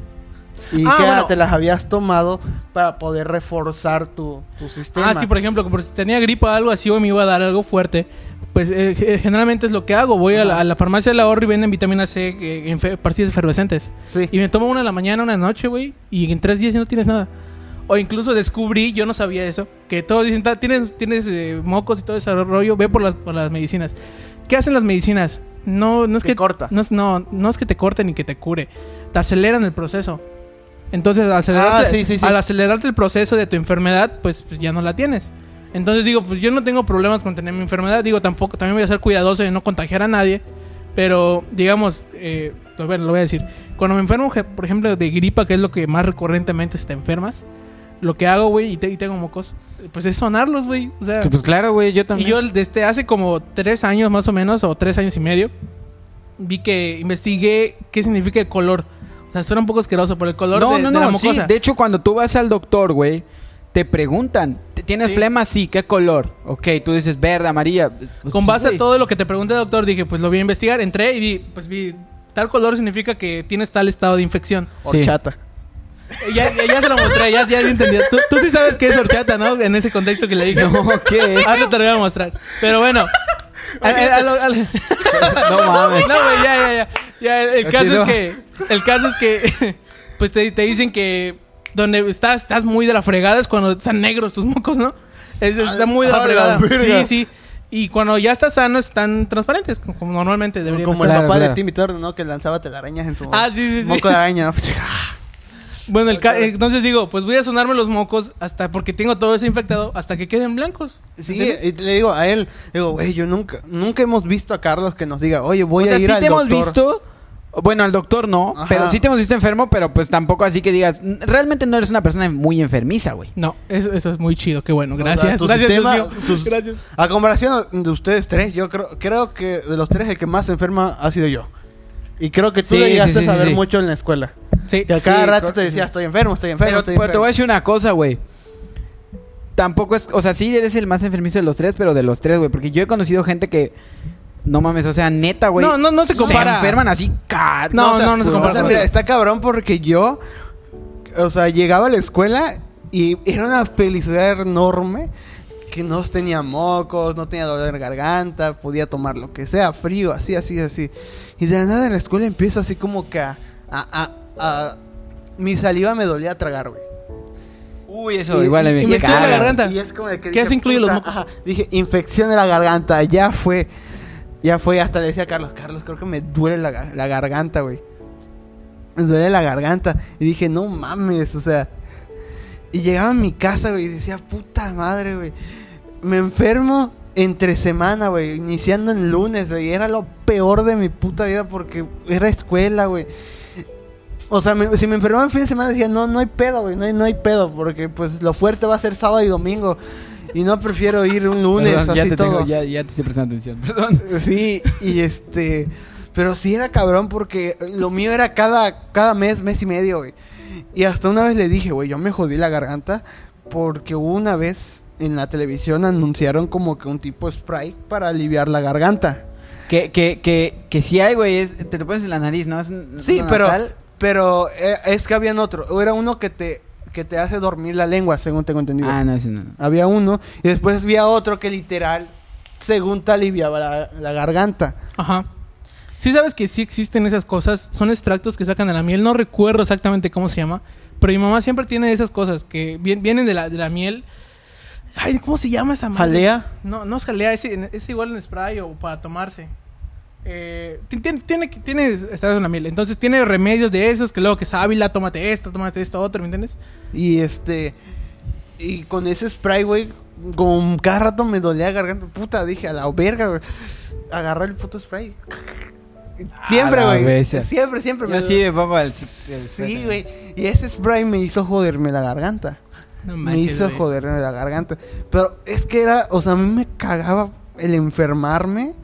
Speaker 4: Y
Speaker 3: Ah,
Speaker 4: que
Speaker 3: bueno.
Speaker 4: te las habías tomado para poder reforzar tu, tu sistema.
Speaker 3: Ah, sí, por ejemplo, como si tenía gripa o algo así, güey, me iba a dar algo fuerte pues eh, ge- generalmente es lo que hago. Voy a la, a la farmacia del ahorro y venden vitamina C eh, en pastillas efervescentes.
Speaker 4: Sí.
Speaker 3: Y me tomo una en la mañana, una en la noche, güey. Y en tres días ya no tienes nada. O incluso descubrí, yo no sabía eso, que todos dicen, "Ta- tienes, tienes eh, mocos y todo ese rollo, ve por las, por las medicinas. ¿Qué hacen las medicinas? No, no es
Speaker 4: Te
Speaker 3: que
Speaker 4: corta.
Speaker 3: No, no, no es que te corten ni que te cure. Te aceleran el proceso. Entonces, al acelerarte,
Speaker 4: Ah, sí, sí, sí.
Speaker 3: al acelerarte el proceso de tu enfermedad, pues, pues ya no la tienes. Entonces digo, pues yo no tengo problemas con tener mi enfermedad. Digo, tampoco, también voy a ser cuidadoso de no contagiar a nadie. Pero, digamos, eh, lo, bueno, lo voy a decir. Cuando me enfermo, por ejemplo, de gripa, que es lo que más recurrentemente se te enfermas, lo que hago, güey, y, te- y tengo mocos, pues es sonarlos, güey. O sea,
Speaker 2: Pues claro, güey, yo
Speaker 3: y
Speaker 2: también.
Speaker 3: yo desde hace como tres años más o menos, o tres años y medio, vi que investigué qué significa el color. O sea, suena un poco asqueroso por el color
Speaker 2: no,
Speaker 3: de,
Speaker 2: no,
Speaker 3: de la
Speaker 2: no, sí. De hecho, cuando tú vas al doctor, güey, te preguntan, ¿t- ¿tienes
Speaker 3: Sí.
Speaker 2: flema? Sí, ¿qué color? Ok, tú dices verde, amarilla. Pues
Speaker 3: Con base a todo lo que te pregunté, doctor, dije, pues lo voy a investigar. Entré y vi, pues vi, tal color significa que tienes tal estado de infección.
Speaker 2: Sí.
Speaker 4: Horchata.
Speaker 3: Eh, Ya, ya, ya se lo mostré, ya, ya entendí. Tú, tú sí sabes qué es horchata, ¿no? En ese contexto que le dije.
Speaker 2: No, ¿qué es?
Speaker 3: Ahora te lo voy a mostrar. Pero bueno. a- a- a lo- a lo-
Speaker 2: No mames.
Speaker 3: No, güey, ya, ya, ya. Ya, el, caso
Speaker 2: no.
Speaker 3: es que. El caso es que. Pues te, te dicen que. Donde estás, estás muy de la fregada es cuando están negros tus mocos, ¿no? Es, está muy de la fregada. Sí, sí. Y cuando ya estás sano, están transparentes, como, normalmente deberían
Speaker 4: Como
Speaker 3: estar.
Speaker 4: el papá
Speaker 2: claro.
Speaker 4: de Timmy Turner, ¿no? Que lanzaba telarañas en su
Speaker 3: Ah, sí, sí, sí.
Speaker 4: moco de araña. ¿no?
Speaker 3: Bueno, el ca- entonces digo, pues voy a sonarme los mocos hasta porque tengo todo eso infectado hasta que queden blancos.
Speaker 4: Sí, y le digo a él, digo, güey, yo nunca, nunca hemos visto a Carlos que nos diga, oye, voy
Speaker 2: o sea,
Speaker 4: a ir
Speaker 2: sí
Speaker 4: al
Speaker 2: te hemos visto. Bueno, al doctor no,
Speaker 4: Ajá.
Speaker 2: pero sí te hemos visto enfermo, pero pues tampoco así que digas, "N- realmente no eres una persona muy enfermiza, güey.
Speaker 3: No, eso, eso es muy chido, qué bueno.
Speaker 4: O sea,
Speaker 3: Gracias,
Speaker 4: tu
Speaker 3: gracias, Dios
Speaker 4: sistema-
Speaker 3: mío.
Speaker 4: sus-
Speaker 3: Gracias.
Speaker 4: A comparación de ustedes tres, yo creo, creo que de los tres el que más se enferma ha sido yo. Y creo que tú
Speaker 2: Sí,
Speaker 4: le llegaste
Speaker 2: sí, sí,
Speaker 4: a
Speaker 2: sí.
Speaker 4: mucho en la escuela.
Speaker 3: Sí.
Speaker 4: Que a cada
Speaker 2: Sí,
Speaker 4: rato te decía, estoy enfermo, estoy enfermo,
Speaker 2: Pero,
Speaker 4: estoy
Speaker 2: pero te
Speaker 4: enfermo.
Speaker 2: voy a decir una cosa, güey. Tampoco es, o sea, sí eres el más enfermizo de los tres, pero de los tres, güey. Porque yo he conocido gente que, no mames, o sea, neta, güey.
Speaker 3: No, no, no se compara.
Speaker 2: enferman así, ca-
Speaker 3: No,
Speaker 4: o sea,
Speaker 3: no, no se
Speaker 4: o
Speaker 3: compara.
Speaker 4: sea, mira, está cabrón porque yo, o sea, llegaba a la escuela y era una felicidad enorme que no tenía mocos, no tenía dolor de garganta, podía tomar lo que sea, frío, así, así, así. Y de la nada en la escuela empiezo así como que a... a- a- a- mi saliva me dolía tragar, güey.
Speaker 2: Uy, eso
Speaker 4: Y-
Speaker 2: igual
Speaker 4: y-
Speaker 2: me
Speaker 4: y
Speaker 3: me la garganta.
Speaker 4: Y es como de que
Speaker 3: ¿Qué
Speaker 4: dije,
Speaker 3: eso incluye los mocos?
Speaker 4: ajá, dije, infección de la garganta, ya fue. Ya fue, hasta le decía Carlos, Carlos, creo que me duele la, la garganta, güey. Me duele la garganta. Y dije, no mames, o sea. Y llegaba a mi casa, güey, y decía, puta madre, güey. Me enfermo entre semana, güey, iniciando en lunes, güey. Era lo peor de mi puta vida porque era escuela, güey. O sea, me- si me enfermaba en fin de semana decía, no, no hay pedo, güey, no hay, no hay pedo, porque pues lo fuerte va a ser sábado y domingo. Y no prefiero ir un lunes,
Speaker 2: Perdón, ya
Speaker 4: así
Speaker 2: te
Speaker 4: todo.
Speaker 2: tengo- ya, ya te estoy prestando atención, perdón.
Speaker 4: Sí, y este. Pero sí era cabrón porque lo mío era cada, cada mes, mes y medio, güey. Y hasta una vez le dije, güey, yo me jodí la garganta porque una vez en la televisión anunciaron como que un tipo spray para aliviar la garganta.
Speaker 2: Que, que, que, que sí hay, güey, es- te lo pones en la nariz, ¿no? Es un-
Speaker 4: Sí, pero, pero eh, es que habían otro. Era uno que te, que te hace dormir la lengua, según tengo entendido.
Speaker 2: Ah, no, ese no.
Speaker 4: Había uno y después había otro que literal, según te aliviaba la, la garganta.
Speaker 3: Ajá. Sí sabes que sí existen esas cosas. Son extractos que sacan de la miel. No recuerdo exactamente cómo se llama. Pero mi mamá siempre tiene esas cosas que vien- vienen de la, de la miel. Ay, ¿cómo se llama esa madre?
Speaker 4: ¿Jalea?
Speaker 3: No, no es jalea. Es, es igual en spray o para tomarse. Eh, ti- tiene, tiene, tiene extractos en la miel. Entonces tiene remedios de esos que luego que sábila, tómate esto, tómate esto, otro, ¿me entiendes?
Speaker 4: Y este. Y con ese spray, güey, con cada rato me dolía la garganta. Puta, dije, a la verga, güey. Agarré el puto spray. Siempre, güey. Siempre, siempre.
Speaker 2: Yo sí me pongo el... el
Speaker 4: Sí, güey. Y ese spray me hizo joderme la garganta.
Speaker 3: No
Speaker 4: me hizo joderme la garganta. Pero es que era, o sea, a mí me cagaba el enfermarme.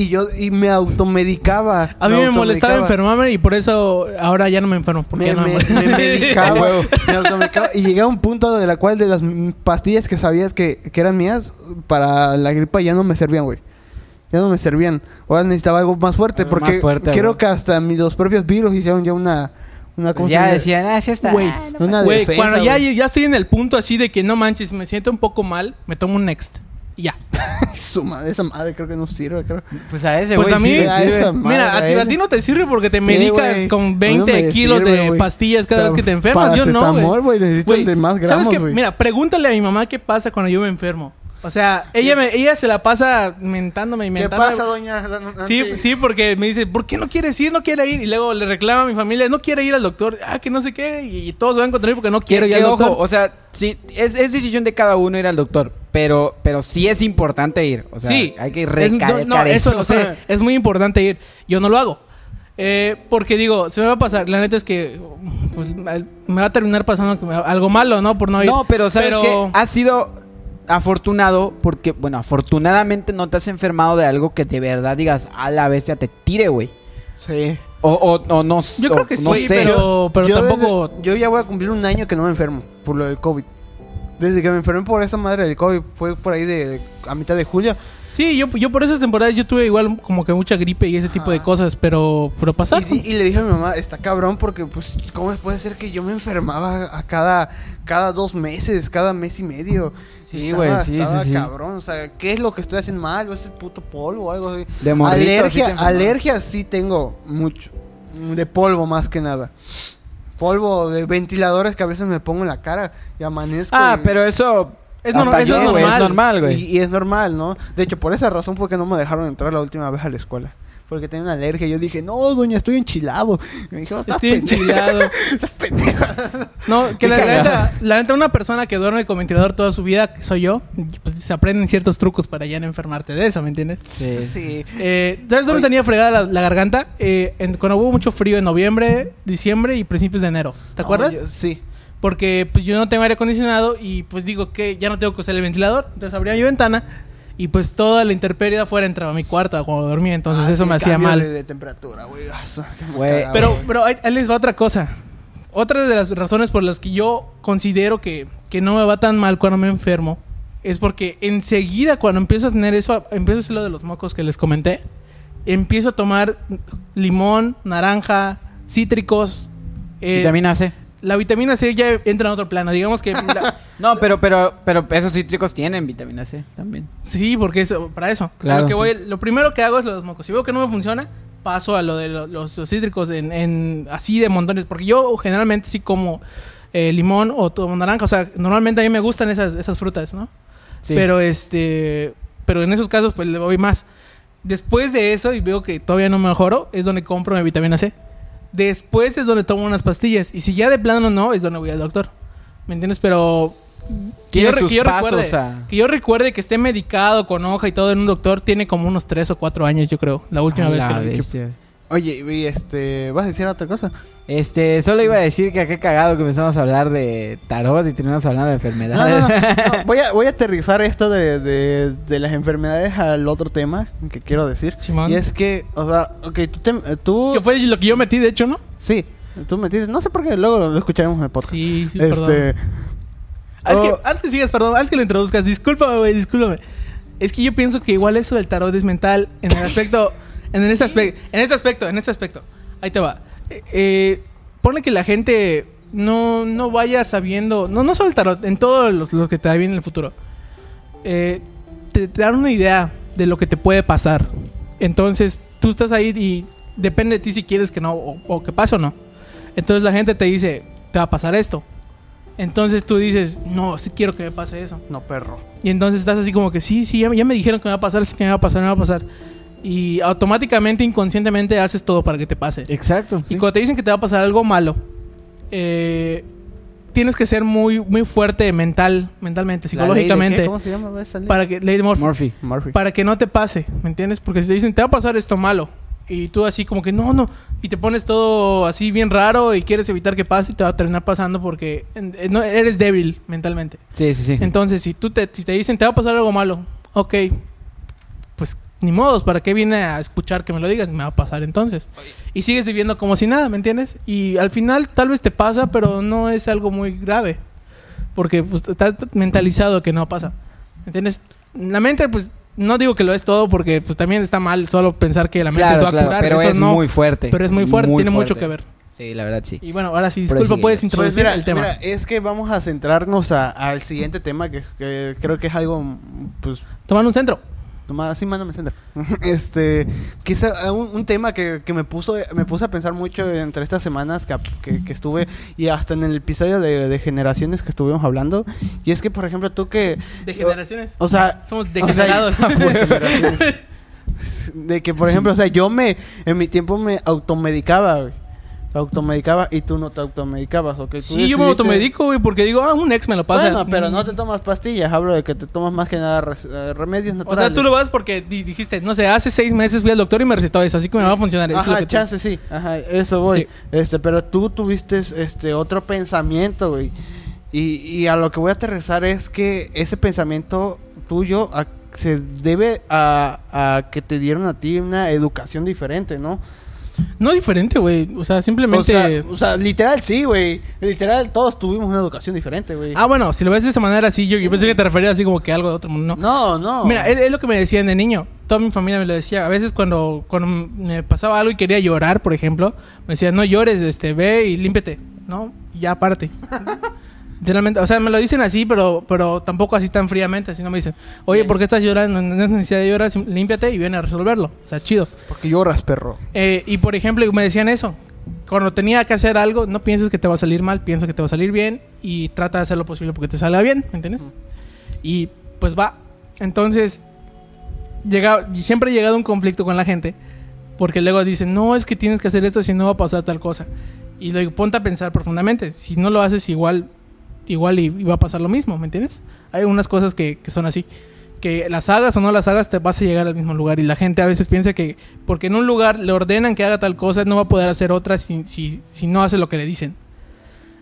Speaker 4: Y yo, y me automedicaba.
Speaker 3: A mí me molestaba enfermarme y por eso ahora ya no me enfermo. Porque
Speaker 4: Me,
Speaker 3: ya no
Speaker 4: me-
Speaker 3: me-
Speaker 4: me medicaba, me automedicaba, y llegué a un punto de la cual de las pastillas que sabías que, que eran mías para la gripa ya no me servían, güey. Ya no me servían. Ahora necesitaba algo más fuerte
Speaker 2: Algo
Speaker 4: porque
Speaker 2: más fuerte,
Speaker 4: creo
Speaker 2: güey.
Speaker 4: que hasta mi- los propios virus hicieron ya una una ¿cómo se
Speaker 2: ya decían, ah, ya está.
Speaker 3: Güey, Güey,
Speaker 4: defensa,
Speaker 3: cuando ya,
Speaker 4: güey.
Speaker 3: ya estoy en el punto así de que no manches, me siento un poco mal, me tomo un Next. Y ya.
Speaker 4: Su madre, esa madre creo que no sirve, creo.
Speaker 2: Pues a ese,
Speaker 3: Pues
Speaker 2: güey,
Speaker 3: a mí-
Speaker 2: sí
Speaker 4: a esa madre,
Speaker 3: Mira, a ti, a ti no te sirve porque te
Speaker 4: Sí,
Speaker 3: medicas
Speaker 4: güey.
Speaker 3: con
Speaker 4: A mí no
Speaker 3: 20
Speaker 4: me
Speaker 3: kilos
Speaker 4: sirve,
Speaker 3: de
Speaker 4: güey.
Speaker 3: pastillas cada
Speaker 4: O sea,
Speaker 3: vez que te enfermas. Yo no, güey.
Speaker 4: necesito
Speaker 3: Güey,
Speaker 4: de más
Speaker 3: ¿sabes
Speaker 4: gramos,
Speaker 3: qué?
Speaker 4: güey.
Speaker 3: Mira, pregúntale a mi mamá qué pasa cuando yo me enfermo. O sea, ella, me, ella se la pasa mentándome y
Speaker 4: ¿Qué
Speaker 3: mentándome.
Speaker 4: pasa, doña?
Speaker 3: Sí, sí, porque me dice, ¿por qué no quieres ir? No quiere ir. Y luego le reclama a mi familia, no quiere ir al doctor. Ah, que no sé qué. Y, y todos se van contra mí porque no quiero ir al
Speaker 2: que,
Speaker 3: doctor.
Speaker 2: ojo, o sea, sí, es, es decisión de cada uno ir al doctor, pero, pero sí es importante ir. O sea,
Speaker 3: sí.
Speaker 2: hay que
Speaker 3: Es-
Speaker 2: recalcar
Speaker 3: no, no, eso lo sé. Es muy importante ir. Yo no lo hago. Eh, porque digo, se me va a pasar. La neta es que pues, me va a terminar pasando algo malo, ¿no? Por no ir.
Speaker 2: No, pero sabes
Speaker 3: Pero-
Speaker 2: que has sido afortunado porque, bueno, afortunadamente no te has enfermado de algo que de verdad digas a la bestia te tire, güey.
Speaker 4: Sí.
Speaker 2: O, o, o no
Speaker 3: Yo
Speaker 2: o
Speaker 3: creo que
Speaker 2: no
Speaker 3: sí,
Speaker 2: sé.
Speaker 3: pero, pero
Speaker 4: Yo
Speaker 3: tampoco.
Speaker 4: desde- yo ya voy a cumplir un año que no me enfermo por lo del COVID. Desde que me enfermé por esa madre del COVID, fue por ahí de a mitad de julio.
Speaker 3: Sí, yo, yo por esas temporadas yo tuve igual como que mucha gripe y ese tipo de cosas, pero, pero pasaron.
Speaker 4: Y, le dije a mi mamá, está cabrón porque pues cómo puede ser que yo me enfermaba a cada cada dos meses, cada mes y medio.
Speaker 2: Sí,
Speaker 4: Estaba-
Speaker 2: güey, sí,
Speaker 4: estaba
Speaker 2: sí, sí.
Speaker 4: cabrón, o sea, ¿qué es lo que estoy haciendo mal? ¿O es el puto polvo o algo así?
Speaker 2: De morrito, sí
Speaker 4: alergia,
Speaker 2: enfermabas.
Speaker 4: alergia sí tengo mucho. De polvo más que nada. Polvo de ventiladores que a veces me pongo en la cara y amanezco.
Speaker 2: Ah,
Speaker 4: y-
Speaker 2: pero eso
Speaker 3: Es
Speaker 2: hasta
Speaker 3: normal, eso
Speaker 2: yo,
Speaker 3: es
Speaker 2: güey,
Speaker 3: normal.
Speaker 2: es normal, güey.
Speaker 4: Y, y es normal, ¿no? De hecho, por esa razón fue que no me dejaron entrar la última vez a la escuela. Porque tenía una alergia. Yo dije, no, doña, estoy enchilado. Y me dijo, estás
Speaker 3: Estoy
Speaker 4: pendeja.
Speaker 3: enchilado.
Speaker 4: Estás pendeja.
Speaker 3: No, que la, la la neta, una persona que duerme con ventilador toda su vida, que soy yo, pues se aprenden ciertos trucos para ya no enfermarte de eso, ¿me entiendes?
Speaker 2: Sí.
Speaker 4: Sí.
Speaker 3: Eh, ¿Sabes dónde tenía fregada la, la garganta? Eh, en- cuando hubo mucho frío en noviembre, diciembre y principios de enero. ¿Te acuerdas?
Speaker 4: No, yo- sí.
Speaker 3: Porque pues yo no tengo aire acondicionado y pues digo que ya no tengo que usar el ventilador. Entonces abría mi ventana y pues toda la intemperie afuera entraba a mi cuarto cuando dormía. Entonces
Speaker 4: Ah,
Speaker 3: eso
Speaker 4: sí,
Speaker 3: me hacía mal.
Speaker 4: De, de temperatura, güey. Ah,
Speaker 3: Pero, pero ahí, ahí les va otra cosa. Otra de las razones por las que yo considero que, que no me va tan mal cuando me enfermo es porque enseguida cuando empiezo a tener eso, empiezo a hacer lo de los mocos que les comenté, empiezo a tomar limón, naranja, cítricos. eh,
Speaker 2: Vitamina C.
Speaker 3: La vitamina C ya entra en otro plano. Digamos que... la-
Speaker 2: No, pero, pero, pero esos cítricos tienen vitamina C también.
Speaker 3: sí, porque es para eso.
Speaker 2: Claro,
Speaker 3: lo, que
Speaker 2: sí.
Speaker 3: voy, lo primero que hago es los mocos. Si veo que no me funciona, paso a lo de lo- los, los cítricos en, en- así de montones. Porque yo generalmente sí como eh, limón o tomo naranja. O sea, normalmente a mí me gustan esas, esas frutas, ¿no?
Speaker 2: Sí.
Speaker 3: Pero este. Pero en esos casos, pues le voy más. Después de eso, y veo que todavía no mejoro, es donde compro mi vitamina C. Después es donde tomo unas pastillas. Y si ya de plano no, es donde voy al doctor. ¿Me entiendes? Pero. Que yo, que yo
Speaker 2: pasos,
Speaker 3: recuerde,
Speaker 2: o sea.
Speaker 3: que yo recuerde que esté medicado con hoja y todo en un doctor, tiene como unos 3 o 4 años, yo creo. La última vez
Speaker 2: la
Speaker 3: que lo vi.
Speaker 4: Oye, y este, ¿vas a decir otra cosa?
Speaker 2: Este, solo iba a decir que qué cagado que empezamos a hablar de tarot y terminamos hablando de enfermedades.
Speaker 4: no, no, no, Voy, a, voy a aterrizar esto de, de, de las enfermedades al otro tema que quiero decir.
Speaker 3: Simón.
Speaker 4: Y es que, o sea, ok, tú, te- tú
Speaker 3: Que fue lo que yo metí, de hecho, ¿no?
Speaker 4: sí, tú metiste, no sé por qué, luego lo escucharemos en el podcast.
Speaker 3: Sí, sí, perdón.
Speaker 4: este,
Speaker 3: Ah, es que
Speaker 4: Oh.
Speaker 3: antes que sigas, perdón, antes que lo introduzcas, discúlpame, güey, discúlpame. Es que yo pienso que igual eso del tarot es mental en el aspecto, en este aspecto, en este aspecto, en este aspecto. Ahí te va. Eh, pone que la gente no, no vaya sabiendo, no, no solo el tarot, en todo lo, lo que te viene en el futuro. Eh, te, te dan una idea de lo que te puede pasar. Entonces, tú estás ahí y depende de ti si quieres que no, o, o que pase o no. Entonces la gente te dice, te va a pasar esto. Entonces tú dices, no, sí quiero que me pase eso.
Speaker 4: no, perro.
Speaker 3: Y entonces estás así como que, sí, sí, ya, ya me dijeron que me va a pasar, sí que me va a pasar, me va a pasar. Y automáticamente, inconscientemente, haces todo para que te pase.
Speaker 2: Exacto.
Speaker 3: Y cuando te dicen que te va a pasar algo malo, eh, tienes que ser muy, muy fuerte mental, mentalmente, psicológicamente,
Speaker 4: ¿Cómo se llama esa ley?
Speaker 3: para que, ley de Murphy,
Speaker 2: Murphy.
Speaker 4: Murphy.
Speaker 3: para que no te pase, ¿me entiendes? Porque si te dicen, te va a pasar esto malo, y tú así como que, no, no, y te pones todo así bien raro y quieres evitar que pase y te va a terminar pasando porque no, eres débil mentalmente.
Speaker 2: Sí, sí, sí.
Speaker 3: Entonces, si tú te, si te dicen, te va a pasar algo malo, ok, pues ni modos, ¿para qué viene a escuchar que me lo digas? Me va a pasar entonces. Y sigues viviendo como si nada, ¿me entiendes? Y al final tal vez te pasa, pero no es algo muy grave. Porque pues, estás mentalizado que no pasa. ¿Me entiendes? La mente, pues, no digo que lo es todo porque pues también está mal solo pensar que la mente te
Speaker 2: Claro,
Speaker 3: va a
Speaker 2: claro,
Speaker 3: curar.
Speaker 2: pero
Speaker 3: Eso
Speaker 2: es
Speaker 3: no,
Speaker 2: muy fuerte.
Speaker 3: Pero es muy fuerte, tiene mucho que ver.
Speaker 2: Sí, la verdad sí.
Speaker 3: Y bueno, ahora sí, disculpa,
Speaker 2: sí,
Speaker 3: puedes
Speaker 2: pues
Speaker 4: Pues
Speaker 3: introducir
Speaker 4: mira,
Speaker 3: el tema.
Speaker 4: mira, es que vamos a centrarnos a- al siguiente tema que, que creo que es algo, pues,
Speaker 3: Tomar un centro.
Speaker 4: Tomar así, mándame centro. Este, quizá un, un tema que, que me puso me puse a pensar mucho entre estas semanas que, que- que estuve y hasta en el episodio de, de generaciones que estuvimos hablando. Y es que, por ejemplo, tú que...
Speaker 3: De generaciones.
Speaker 4: O sea...
Speaker 3: Somos
Speaker 4: o sea,
Speaker 3: degenerados.
Speaker 4: por generaciones. de que, por ejemplo, o sea, yo me... En mi tiempo me automedicaba, güey. Te automedicaba y tú no te automedicabas, ¿ok? Tú
Speaker 3: sí, yo me automedico, güey, porque digo, ah, un ex me lo pasa.
Speaker 4: Bueno, pero
Speaker 3: Mm.
Speaker 4: no te tomas pastillas. Hablo de que te tomas más que nada eh, remedios
Speaker 3: O
Speaker 4: naturales.
Speaker 3: sea, tú lo vas porque di- dijiste, no sé, hace seis meses fui al doctor y me recetó eso, así que me va a funcionar. Eso es lo
Speaker 4: Ajá,
Speaker 3: que tú-
Speaker 4: chance sí, ajá, eso voy.
Speaker 3: Sí.
Speaker 4: Este, pero tú tuviste este otro pensamiento, güey. Y, y a lo que voy a aterrizar es que ese pensamiento tuyo a- se debe a, a que te dieron a ti una educación diferente, ¿no?
Speaker 3: No diferente, güey. O sea,
Speaker 4: O
Speaker 3: simplemente.
Speaker 4: sea, o sea, literal sí, güey. Literal todos tuvimos una educación diferente, güey.
Speaker 3: Ah, bueno, si lo ves de esa manera, sí, yo, yo pensé que te referías así como que algo de otro mundo. No.
Speaker 4: no, no.
Speaker 3: Mira, es, es lo que me decían de niño. Toda mi familia me lo decía. A veces cuando, cuando me pasaba algo y quería llorar, por ejemplo, me decían, no llores, este, ve y límpiate. ¿No? Y ya aparte. Literalmente, o sea, me lo dicen así, pero, pero tampoco así tan fríamente, sino me dicen, oye, ¿por qué estás llorando? No es necesidad de llorar, límpiate y viene a resolverlo. O sea, chido.
Speaker 4: Porque lloras, perro.
Speaker 3: Eh, y por ejemplo, me decían eso. Cuando tenía que hacer algo, no pienses que te va a salir mal, piensa que te va a salir bien y trata de hacer lo posible porque te salga bien, ¿me entiendes? Y pues va. Entonces, llega, siempre he llegado a un conflicto con la gente porque luego dicen, no, es que tienes que hacer esto si no va a pasar tal cosa. Y le digo, ponte a pensar profundamente. Si no lo haces igual, igual va a pasar lo mismo, ¿me entiendes? Hay unas cosas que, que son así. Que las hagas o no las hagas, te vas a llegar al mismo lugar. Y la gente a veces piensa que porque en un lugar le ordenan que haga tal cosa, no va a poder hacer otra si, si, si no hace lo que le dicen.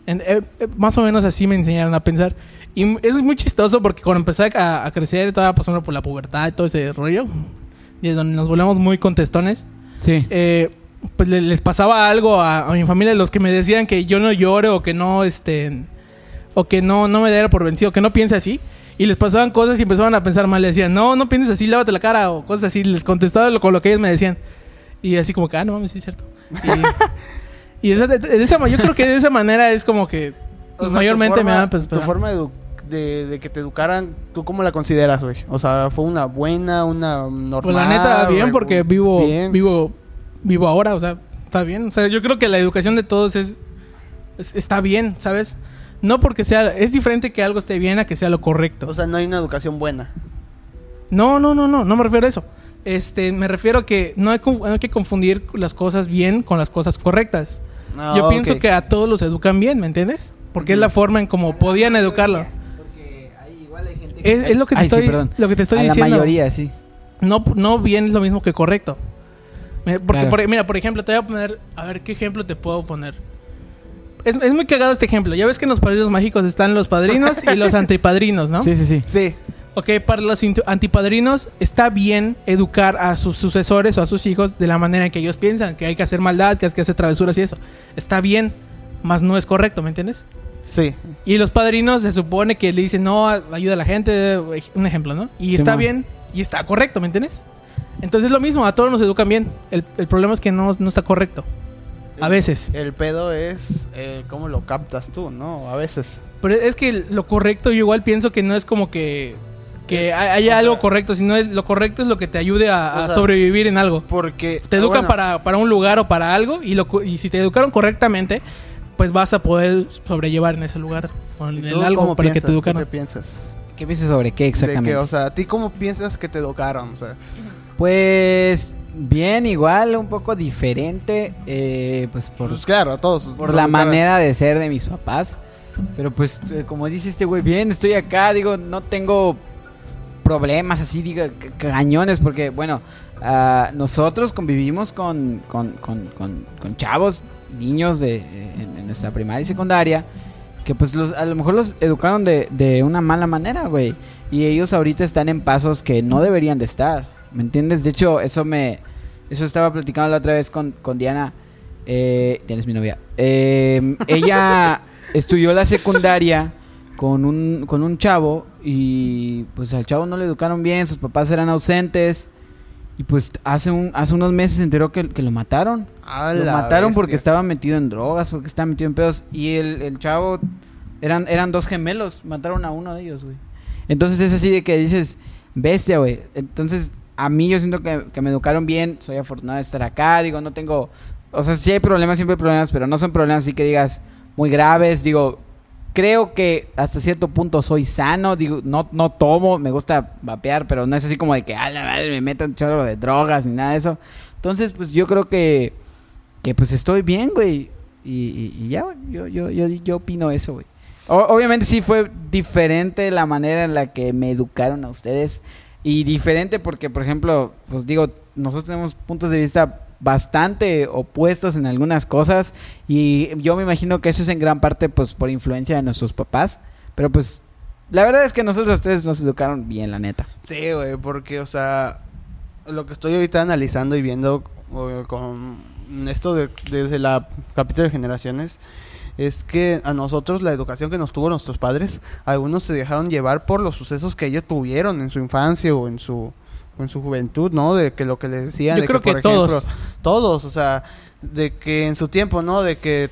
Speaker 3: En- eh, eh, más o menos así me enseñaron a pensar. Y es muy chistoso porque cuando empecé a, a crecer, estaba pasando por la pubertad y todo ese rollo. Y es donde nos volvemos muy contestones.
Speaker 2: Sí.
Speaker 3: eh, pues le- les pasaba algo a, a mi familia, los que me decían que yo no llore o que no, este, o que no, no me diera por vencido, que no piense así. Y les pasaban cosas y empezaban a pensar mal. Le decían, no, no pienses así, lávate la cara o cosas así. Les contestaba lo- con lo que ellos me decían. Y así como que, ah, no mames, sí es cierto. Y, y esa- de- de esa yo creo que de esa manera es como que
Speaker 4: O sea,
Speaker 3: mayormente
Speaker 4: tu
Speaker 3: me
Speaker 4: forma-
Speaker 3: dan pues,
Speaker 4: Tu forma de, de, de que te educaran, ¿tú cómo la consideras, güey? O sea, ¿fue una buena, una normal?
Speaker 3: Pues la neta, bien, porque vivo,
Speaker 4: Bien.
Speaker 3: vivo, vivo ahora, o sea, está bien. O sea, yo creo que la educación de todos es, es- está bien, ¿sabes? No porque sea, es diferente que algo esté bien a que sea lo correcto.
Speaker 4: O sea, no hay una educación buena.
Speaker 3: No, no, no, no, no me refiero a eso. Este, me refiero a que no hay, no hay que confundir las cosas bien con las cosas correctas.
Speaker 4: Ah,
Speaker 3: yo pienso que a todos los educan bien, ¿me entiendes? Porque es la forma en como podían educarlo.
Speaker 2: Porque hay, igual hay gente
Speaker 3: Es, es lo que te
Speaker 2: Ay, sí,
Speaker 3: estoy, lo que te estoy
Speaker 2: a
Speaker 3: diciendo.
Speaker 2: la mayoría, sí.
Speaker 3: No, no bien es lo mismo que correcto. Porque,
Speaker 2: Claro.
Speaker 3: por- mira, por ejemplo, te voy a poner. A ver, ¿qué ejemplo te puedo poner? Es, es muy cagado este ejemplo. Ya ves que en los padrinos mágicos están los padrinos y los antipadrinos, ¿no?
Speaker 2: Sí, sí, sí.
Speaker 4: Sí.
Speaker 3: Ok, para los antipadrinos está bien educar a sus sucesores o a sus hijos de la manera en que ellos piensan, que hay que hacer maldad, que hay que hacer travesuras y eso. Está bien, mas no es correcto, ¿me entiendes?
Speaker 4: Sí.
Speaker 3: Y los padrinos se supone que le dicen, no, ayuda a la gente, un ejemplo, ¿no? Y está bien y está correcto, ¿me entiendes? Entonces es lo mismo, a todos nos educan bien. El, el problema es que no, no está correcto. A veces.
Speaker 4: El pedo es eh, cómo lo captas tú, ¿no? A veces.
Speaker 3: Pero es que lo correcto yo igual pienso que no es como que, que hay- haya
Speaker 4: O
Speaker 3: algo
Speaker 4: sea-
Speaker 3: correcto, sino es lo correcto es lo que te ayude a, a
Speaker 4: sea,
Speaker 3: sobrevivir en algo.
Speaker 4: Porque...
Speaker 3: Te
Speaker 4: ah,
Speaker 3: educan
Speaker 4: bueno,
Speaker 3: para, para un lugar o para algo y, lo, co- y si te educaron correctamente, pues vas a poder sobrellevar en ese lugar o en
Speaker 4: ¿y
Speaker 3: el algo para que
Speaker 4: piensas?
Speaker 3: te educaron.
Speaker 4: ¿Qué piensas?
Speaker 2: ¿Qué piensas sobre qué
Speaker 4: De
Speaker 2: exactamente?
Speaker 4: que, o sea, ¿a ti cómo piensas que te educaron? O sea,
Speaker 2: Pues bien, igual, un poco diferente, eh, pues por,
Speaker 4: pues claro, a todos.
Speaker 2: por la manera de ser de mis papás. Pero pues, eh, como dice este güey, bien, estoy acá, digo, no tengo problemas así, diga, ca- cañones, porque bueno, ah, nosotros convivimos con, con, con, con- con chavos, niños de, eh, en, en nuestra primaria y secundaria, que pues los- a lo mejor los educaron de, de una mala manera, güey. Y ellos ahorita están en pasos que no deberían de estar, ¿me entiendes? De hecho, eso me... Eso estaba platicando la otra vez con, con Diana. Eh, Diana es mi novia. Eh, ella estudió la secundaria con un, con un chavo y pues al chavo no le educaron bien, sus papás eran ausentes Y pues hace, un, hace unos meses se enteró que, que lo mataron.
Speaker 4: A
Speaker 2: Lo mataron porque estaba metido en drogas, porque estaba metido en pedos. Y el, el chavo, eran, eran dos gemelos, mataron a uno de ellos, güey. Entonces es así de que dices, bestia, güey. Entonces a mí yo siento que, que me educaron bien, soy afortunado de estar acá, digo, no tengo... O sea, sí hay problemas, siempre hay problemas, pero no son problemas así que digas muy graves, digo... Creo que hasta cierto punto soy sano, digo, no, no tomo, me gusta vapear, pero no es así como de que, a la madre, me metan chorro de drogas ni nada de eso. Entonces, pues yo creo que que pues estoy bien, güey. Y, y- y ya, güey, yo, yo, yo, yo opino eso, güey. O- obviamente sí fue diferente la manera en la que me educaron a ustedes. Y diferente porque, por ejemplo, pues digo, nosotros tenemos puntos de vista bastante opuestos en algunas cosas. Y yo me imagino que eso es en gran parte pues por influencia de nuestros papás. Pero pues la verdad es que nosotros ustedes nos educaron bien, la neta.
Speaker 4: Sí, güey, porque, o sea, lo que estoy ahorita analizando y viendo con esto de- desde la capítulo de generaciones es que a nosotros la educación que nos tuvo nuestros padres, algunos se dejaron llevar por los sucesos que ellos tuvieron en su infancia o en su en su juventud, ¿no? De que lo que les decían,
Speaker 3: Yo
Speaker 4: de
Speaker 3: creo
Speaker 4: que,
Speaker 3: que
Speaker 4: por ejemplo,
Speaker 3: todos.
Speaker 4: todos, o sea, de que en su tiempo, ¿no? De que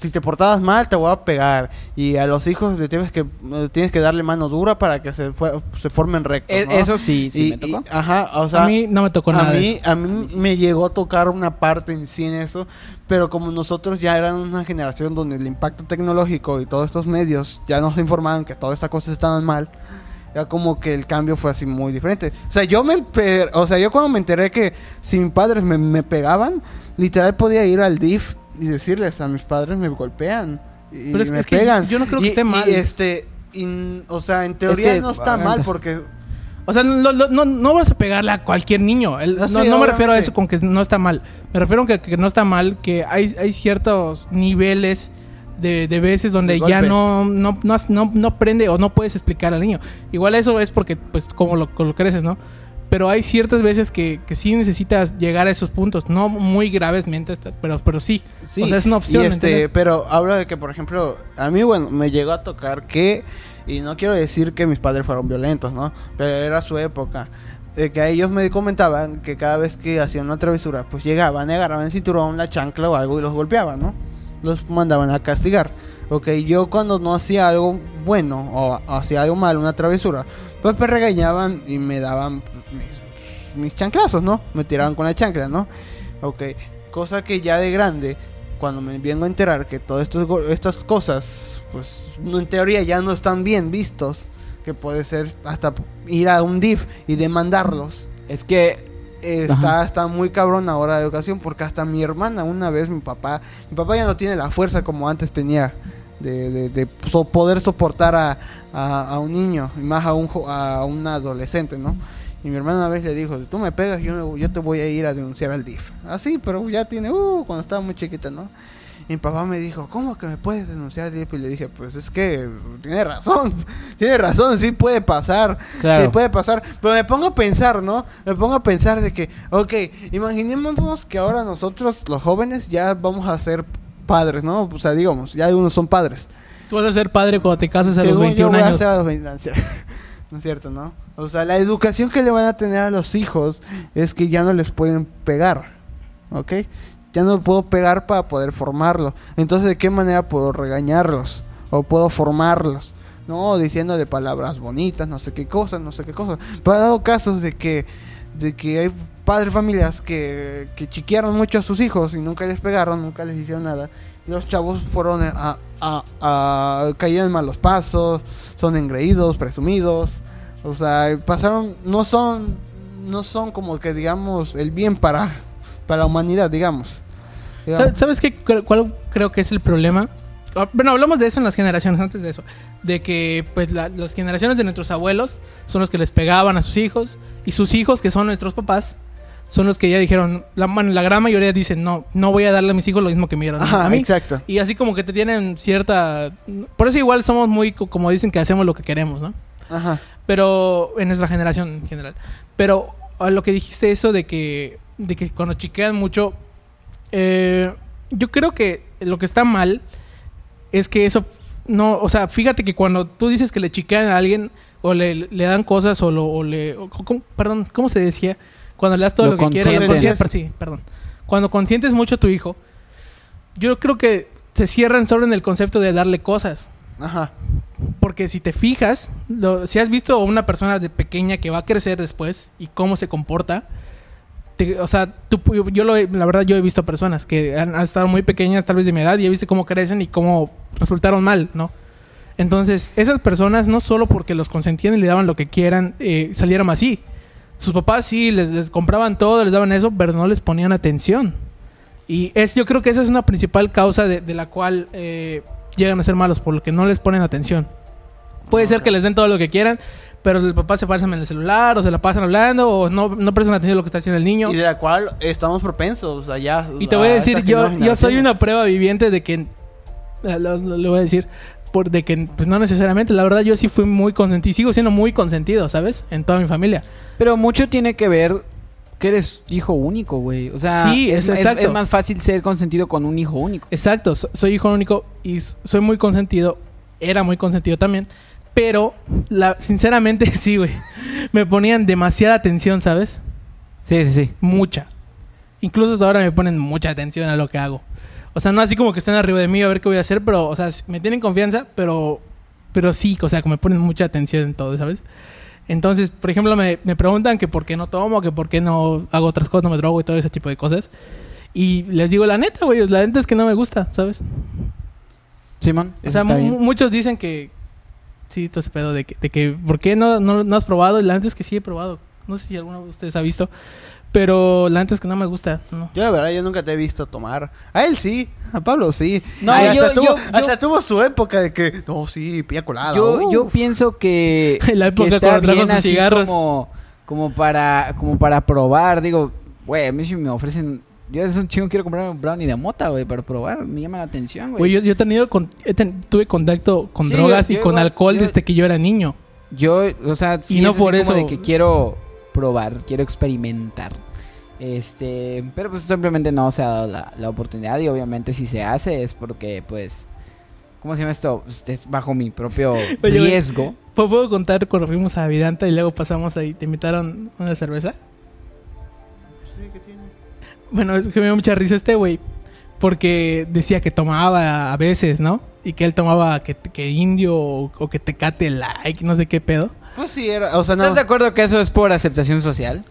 Speaker 4: si te portabas mal te voy a pegar y a los hijos le tienes que eh, tienes que darle mano dura para que se fue- se formen rectos,
Speaker 2: E-
Speaker 4: ¿no?
Speaker 2: Eso sí, sí
Speaker 4: Y-
Speaker 2: me tocó.
Speaker 4: y- ajá, o sea,
Speaker 3: a mí no me tocó
Speaker 4: a
Speaker 3: nada de
Speaker 4: mí,
Speaker 3: eso.
Speaker 4: a mí me llegó a tocar una parte en sí en eso, pero como nosotros ya eran una generación donde el impacto tecnológico y todos estos medios ya nos informaban que todas estas cosas estaban mal, ya como que el cambio fue así muy diferente. O sea, yo me o sea, yo cuando me enteré que si mis padres me, me pegaban, literal podía ir al DIF y decirles a mis padres me golpean y
Speaker 3: Pero es que-
Speaker 4: me
Speaker 3: es que
Speaker 4: pegan.
Speaker 3: yo no creo que
Speaker 4: Y-
Speaker 3: esté
Speaker 4: y,
Speaker 3: mal.
Speaker 4: este, y, o sea, en teoría
Speaker 2: que,
Speaker 4: no está mal porque
Speaker 3: O sea, no, no, vas a pegarle a cualquier niño. El-
Speaker 4: Ah,
Speaker 3: no, me refiero a eso con que no está mal. Me refiero a que, que no está mal, que hay, hay ciertos niveles de, de veces donde
Speaker 4: De
Speaker 3: ya no, no, no, no, no aprende o no puedes explicar al niño. Igual eso es porque, pues, como lo, como lo creces, ¿no? Pero hay ciertas veces que, que sí necesitas llegar a esos puntos. No muy gravesmente, pero, pero sí.
Speaker 4: Sí,
Speaker 3: O sea, es una opción.
Speaker 4: y
Speaker 3: ¿me
Speaker 4: este, pero habla de que, por ejemplo, a mí, bueno, me llegó a tocar que, y no quiero decir que mis padres fueron violentos, ¿no? Pero era su época. De que a ellos me comentaban que cada vez que hacían una travesura, pues llegaban y agarraban el cinturón, la chancla o algo y los golpeaban, ¿no? Los mandaban a castigar. Ok, yo cuando no hacía algo bueno o hacía algo malo, una travesura, pues me regañaban y me daban mis, mis chanclazos, ¿no? Me tiraban con la chancla, ¿no? Ok, cosa que ya de grande, cuando me vengo a enterar que todas estas cosas, pues en teoría ya no están bien vistos, que puede ser hasta ir a un DIF y demandarlos.
Speaker 2: Es que.
Speaker 4: Está, está muy cabrón ahora la educación porque hasta mi hermana una vez mi papá mi papá ya no tiene la fuerza como antes tenía de, de- so- poder soportar a, a- un niño y más a un a un adolescente no y mi hermana una vez le dijo si tú me pegas yo, yo te voy a ir a denunciar al DIF así pero ya tiene uh, cuando estaba muy chiquita no mi papá me dijo, ¿cómo que me puedes denunciar? Y le dije, pues es que tiene razón, tiene razón, sí puede pasar,
Speaker 2: Claro.
Speaker 4: sí puede pasar. Pero me pongo a pensar, ¿no? Me pongo a pensar de que, ok, imaginémonos que ahora nosotros, los jóvenes, ya vamos a ser padres, ¿no? O sea, digamos, ya algunos son padres.
Speaker 3: Tú vas a ser padre cuando te cases a los
Speaker 4: Según yo
Speaker 3: 21
Speaker 4: voy a
Speaker 3: años.
Speaker 4: ser a los 20 no es cierto. No es cierto, ¿no? O sea, la educación que le van a tener a los hijos es que ya no les pueden pegar, ¿ok? Ya no puedo pegar para poder formarlo. Entonces, ¿de qué manera puedo regañarlos? O puedo formarlos, ¿no? Diciéndole palabras bonitas, no sé qué cosas, no sé qué cosas. Pero ha dado casos de que, de que hay padres familias que, que chiquearon mucho a sus hijos y nunca les pegaron, nunca les hicieron nada. Los chavos fueron a, a, a cayeron en malos pasos, son engreídos, presumidos. O sea, pasaron, no son, no son como que digamos el bien para, para la humanidad, digamos. Digamos.
Speaker 3: ¿Sabes- ¿Sabes qué? ¿Cuál creo que es el problema? Ah, Bueno, hablamos de eso en las generaciones antes de eso. De que pues la- las generaciones de nuestros abuelos son los que les pegaban a sus hijos. Y sus hijos, que son nuestros papás, son los que ya dijeron, la, bueno, la gran mayoría dicen, no, no voy a darle a mis hijos lo mismo que me dieron
Speaker 4: Ajá,
Speaker 3: a mí.
Speaker 4: exacto.
Speaker 3: Y así como que te tienen cierta... Por eso igual somos muy, co- como dicen, que hacemos lo que queremos, ¿no?
Speaker 4: Ajá.
Speaker 3: Pero en nuestra generación en general. Pero a lo que dijiste eso de que, de que cuando chiquean mucho, eh, yo creo que lo que está mal es que eso no, o sea, fíjate que cuando tú dices que le chiquean a alguien o le, le dan cosas o, lo, o le, o- ¿cómo- perdón, ¿cómo se decía? Cuando le das todo
Speaker 2: Lo
Speaker 3: lo, que quiere.
Speaker 2: consientes.
Speaker 3: consientes- per- sí, perdón. Cuando consientes mucho a tu hijo, yo creo que se cierran solo en el concepto de darle cosas.
Speaker 4: Ajá.
Speaker 3: Porque si te fijas, lo- si has visto a una persona de pequeña que va a crecer después y cómo se comporta, te- o sea, tú, yo, yo lo he- la verdad yo he visto personas que han, han estado muy pequeñas, tal vez de mi edad, y he visto cómo crecen y cómo resultaron mal, ¿no? Entonces, esas personas no solo porque los consentían y le daban lo que quieran, eh, salieron así. Sus papás sí, les, les compraban todo, les daban eso, pero no les ponían atención. Y es, yo creo que esa es una principal causa de, de la cual eh, llegan a ser malos, por lo que no les ponen atención. Puede ser que les den todo lo que quieran, pero el papá se pasan en el celular, o se la pasan hablando, o no, no prestan atención a lo que está haciendo el niño.
Speaker 4: Y de la cual estamos propensos, ya...
Speaker 3: Y te voy a decir, yo, yo soy una prueba viviente de que... lo- voy a decir, por, de que pues no necesariamente, la verdad yo sí fui muy consentido, sigo siendo muy consentido, ¿sabes? En toda mi familia.
Speaker 2: Pero mucho tiene que ver que eres hijo único, güey. O sea,
Speaker 3: Sí,
Speaker 2: es,
Speaker 3: es
Speaker 2: es-
Speaker 3: exacto.
Speaker 2: es más fácil ser consentido con un hijo único.
Speaker 3: Exacto, so- soy hijo único y soy muy consentido, era muy consentido también, pero la, sinceramente sí, güey, me ponían demasiada atención, ¿sabes?
Speaker 2: Sí, sí, sí.
Speaker 3: Mucha. Incluso hasta ahora me ponen mucha atención a lo que hago. O sea, no así como que estén arriba de mí a ver qué voy a hacer, pero, o sea, me tienen confianza, pero, pero sí, o sea, que me ponen mucha atención en todo, ¿sabes? Entonces, por ejemplo, me, me preguntan que por qué no tomo, que por qué no hago otras cosas, no me drogo y todo ese tipo de cosas. Y les digo la neta, güey, la neta es que no me gusta, ¿sabes?
Speaker 2: Simón,
Speaker 3: O
Speaker 2: eso
Speaker 3: sea, muchos dicen que... Sí, todo ese pedo de que, de que ¿por qué no, no, no has probado? Y la neta es que sí he probado. No sé si alguno de ustedes ha visto. Pero la neta es que no me gusta. No.
Speaker 4: Yo la verdad, yo nunca te he visto tomar. A él sí, a Pablo sí.
Speaker 2: No, yo-
Speaker 4: hasta, tuvo,
Speaker 2: yo- yo-
Speaker 4: hasta tuvo su época de que, no, sí, pilla colada.
Speaker 2: Yo,
Speaker 4: uh".
Speaker 2: yo pienso que,
Speaker 3: La época
Speaker 2: que está bien
Speaker 3: sus
Speaker 2: así
Speaker 3: cigarros.
Speaker 2: como, como para como para probar. Digo, güey, a mí si me ofrecen... Yo es un chingo quiero comprarme un brownie de mota, güey, para probar. Me llama la atención, güey.
Speaker 3: Güey, yo, yo he tenido con- he ten- tuve contacto con
Speaker 2: Sí,
Speaker 3: drogas
Speaker 2: yo-
Speaker 3: y
Speaker 2: yo
Speaker 3: con
Speaker 2: igual,
Speaker 3: alcohol
Speaker 2: yo-
Speaker 3: desde que yo era niño.
Speaker 2: Yo, o sea, sí
Speaker 3: Y no
Speaker 2: es así
Speaker 3: por
Speaker 2: como
Speaker 3: eso-
Speaker 2: de que quiero probar, quiero experimentar. Este, pero pues simplemente no se ha dado la, la oportunidad y obviamente si se hace es porque pues ¿cómo se llama esto? Pues, es bajo mi propio
Speaker 3: güey.
Speaker 2: riesgo.
Speaker 3: ¿Puedo, puedo contar cuando fuimos a Vidanta y luego pasamos ahí? ¿Te invitaron una cerveza? Bueno, es que me dio mucha risa este güey. Porque decía que tomaba a veces, ¿no? Y que él tomaba que, que indio o, o que tecate like, no sé qué pedo.
Speaker 4: Pues sí, era, o sea, no.
Speaker 2: ¿Estás de acuerdo que eso es por aceptación social?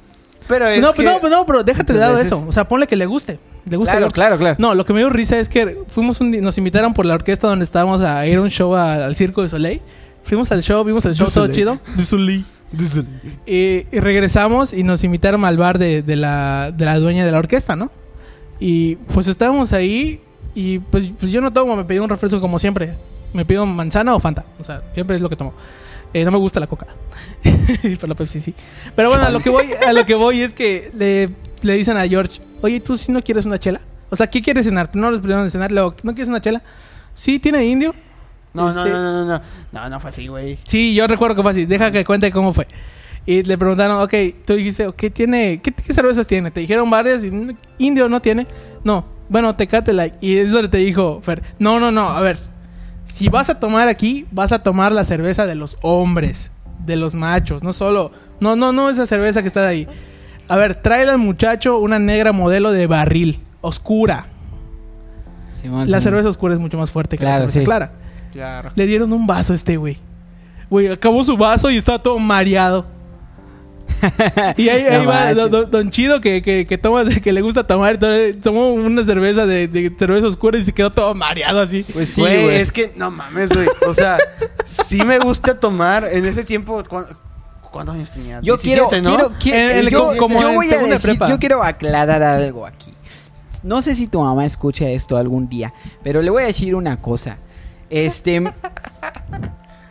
Speaker 4: Pero es
Speaker 3: no,
Speaker 4: que...
Speaker 3: pero no, pero no, pero déjate de lado
Speaker 4: veces-
Speaker 3: eso. O sea, ponle que le guste. Le gusta
Speaker 2: Claro, claro, claro.
Speaker 3: No, lo que me dio risa es que fuimos un nos invitaron por la orquesta donde estábamos a ir a un show a- al Circo de Soleil. Fuimos al show, vimos el show todo chido. Y, y regresamos y nos invitaron al bar de, de la, de la dueña de la orquesta, ¿no? Y pues estábamos ahí y pues, pues yo no tomo, me pedí un refresco como siempre. Me pido manzana o Fanta. O sea, siempre es lo que tomo. Eh, no me gusta la coca. Pero la Pepsi sí. Pero bueno, a lo que voy, a lo que voy es que le, le dicen a George, oye, ¿tú si no quieres una chela? O sea, ¿qué quieres cenar? Primero les pidieron de cenar, luego, ¿no quieres una chela? Sí, ¿tiene indio?
Speaker 4: No, no,
Speaker 3: Este-
Speaker 4: no, no, no, no. No, no fue así, güey.
Speaker 3: Sí, yo recuerdo que fue así. Deja que cuente cómo fue. Y le preguntaron, ok, tú dijiste, ¿qué tiene? ¿Qué, qué cervezas tiene? Te dijeron varias y "Mm, indio no tiene. No, bueno, Tecate Like. Y es donde te dijo Fer, no, no, no, a ver. Si vas a tomar aquí, vas a tomar la cerveza de los hombres, de los machos, no solo, no, no, no esa cerveza que está ahí. A ver, trae al muchacho una negra modelo de barril, oscura. La cerveza oscura es mucho más fuerte que
Speaker 2: Claro,
Speaker 3: la cerveza
Speaker 2: sí.
Speaker 3: clara.
Speaker 4: Claro.
Speaker 3: Le dieron un vaso a este güey. Güey, acabó su vaso y estaba todo mareado. y ahí,
Speaker 2: No
Speaker 3: va don, don- don Chido que, que, que toma, que le gusta tomar. Tomó una cerveza de, de cerveza oscura y se quedó todo mareado así.
Speaker 2: Pues sí,
Speaker 4: güey, es que no mames, güey. O sea, sí me gusta tomar en ese tiempo. ¿cu- ¿Cuántos años tenía?
Speaker 2: Yo quiero,
Speaker 4: 17, ¿no?
Speaker 2: quiero, quiero-
Speaker 3: En el-
Speaker 2: yo,
Speaker 3: como
Speaker 2: yo
Speaker 3: en
Speaker 2: voy a
Speaker 3: segunda
Speaker 2: decir,
Speaker 3: prepa.
Speaker 2: yo quiero aclarar algo aquí. No sé si tu mamá escucha esto algún día, pero le voy a decir una cosa. Este,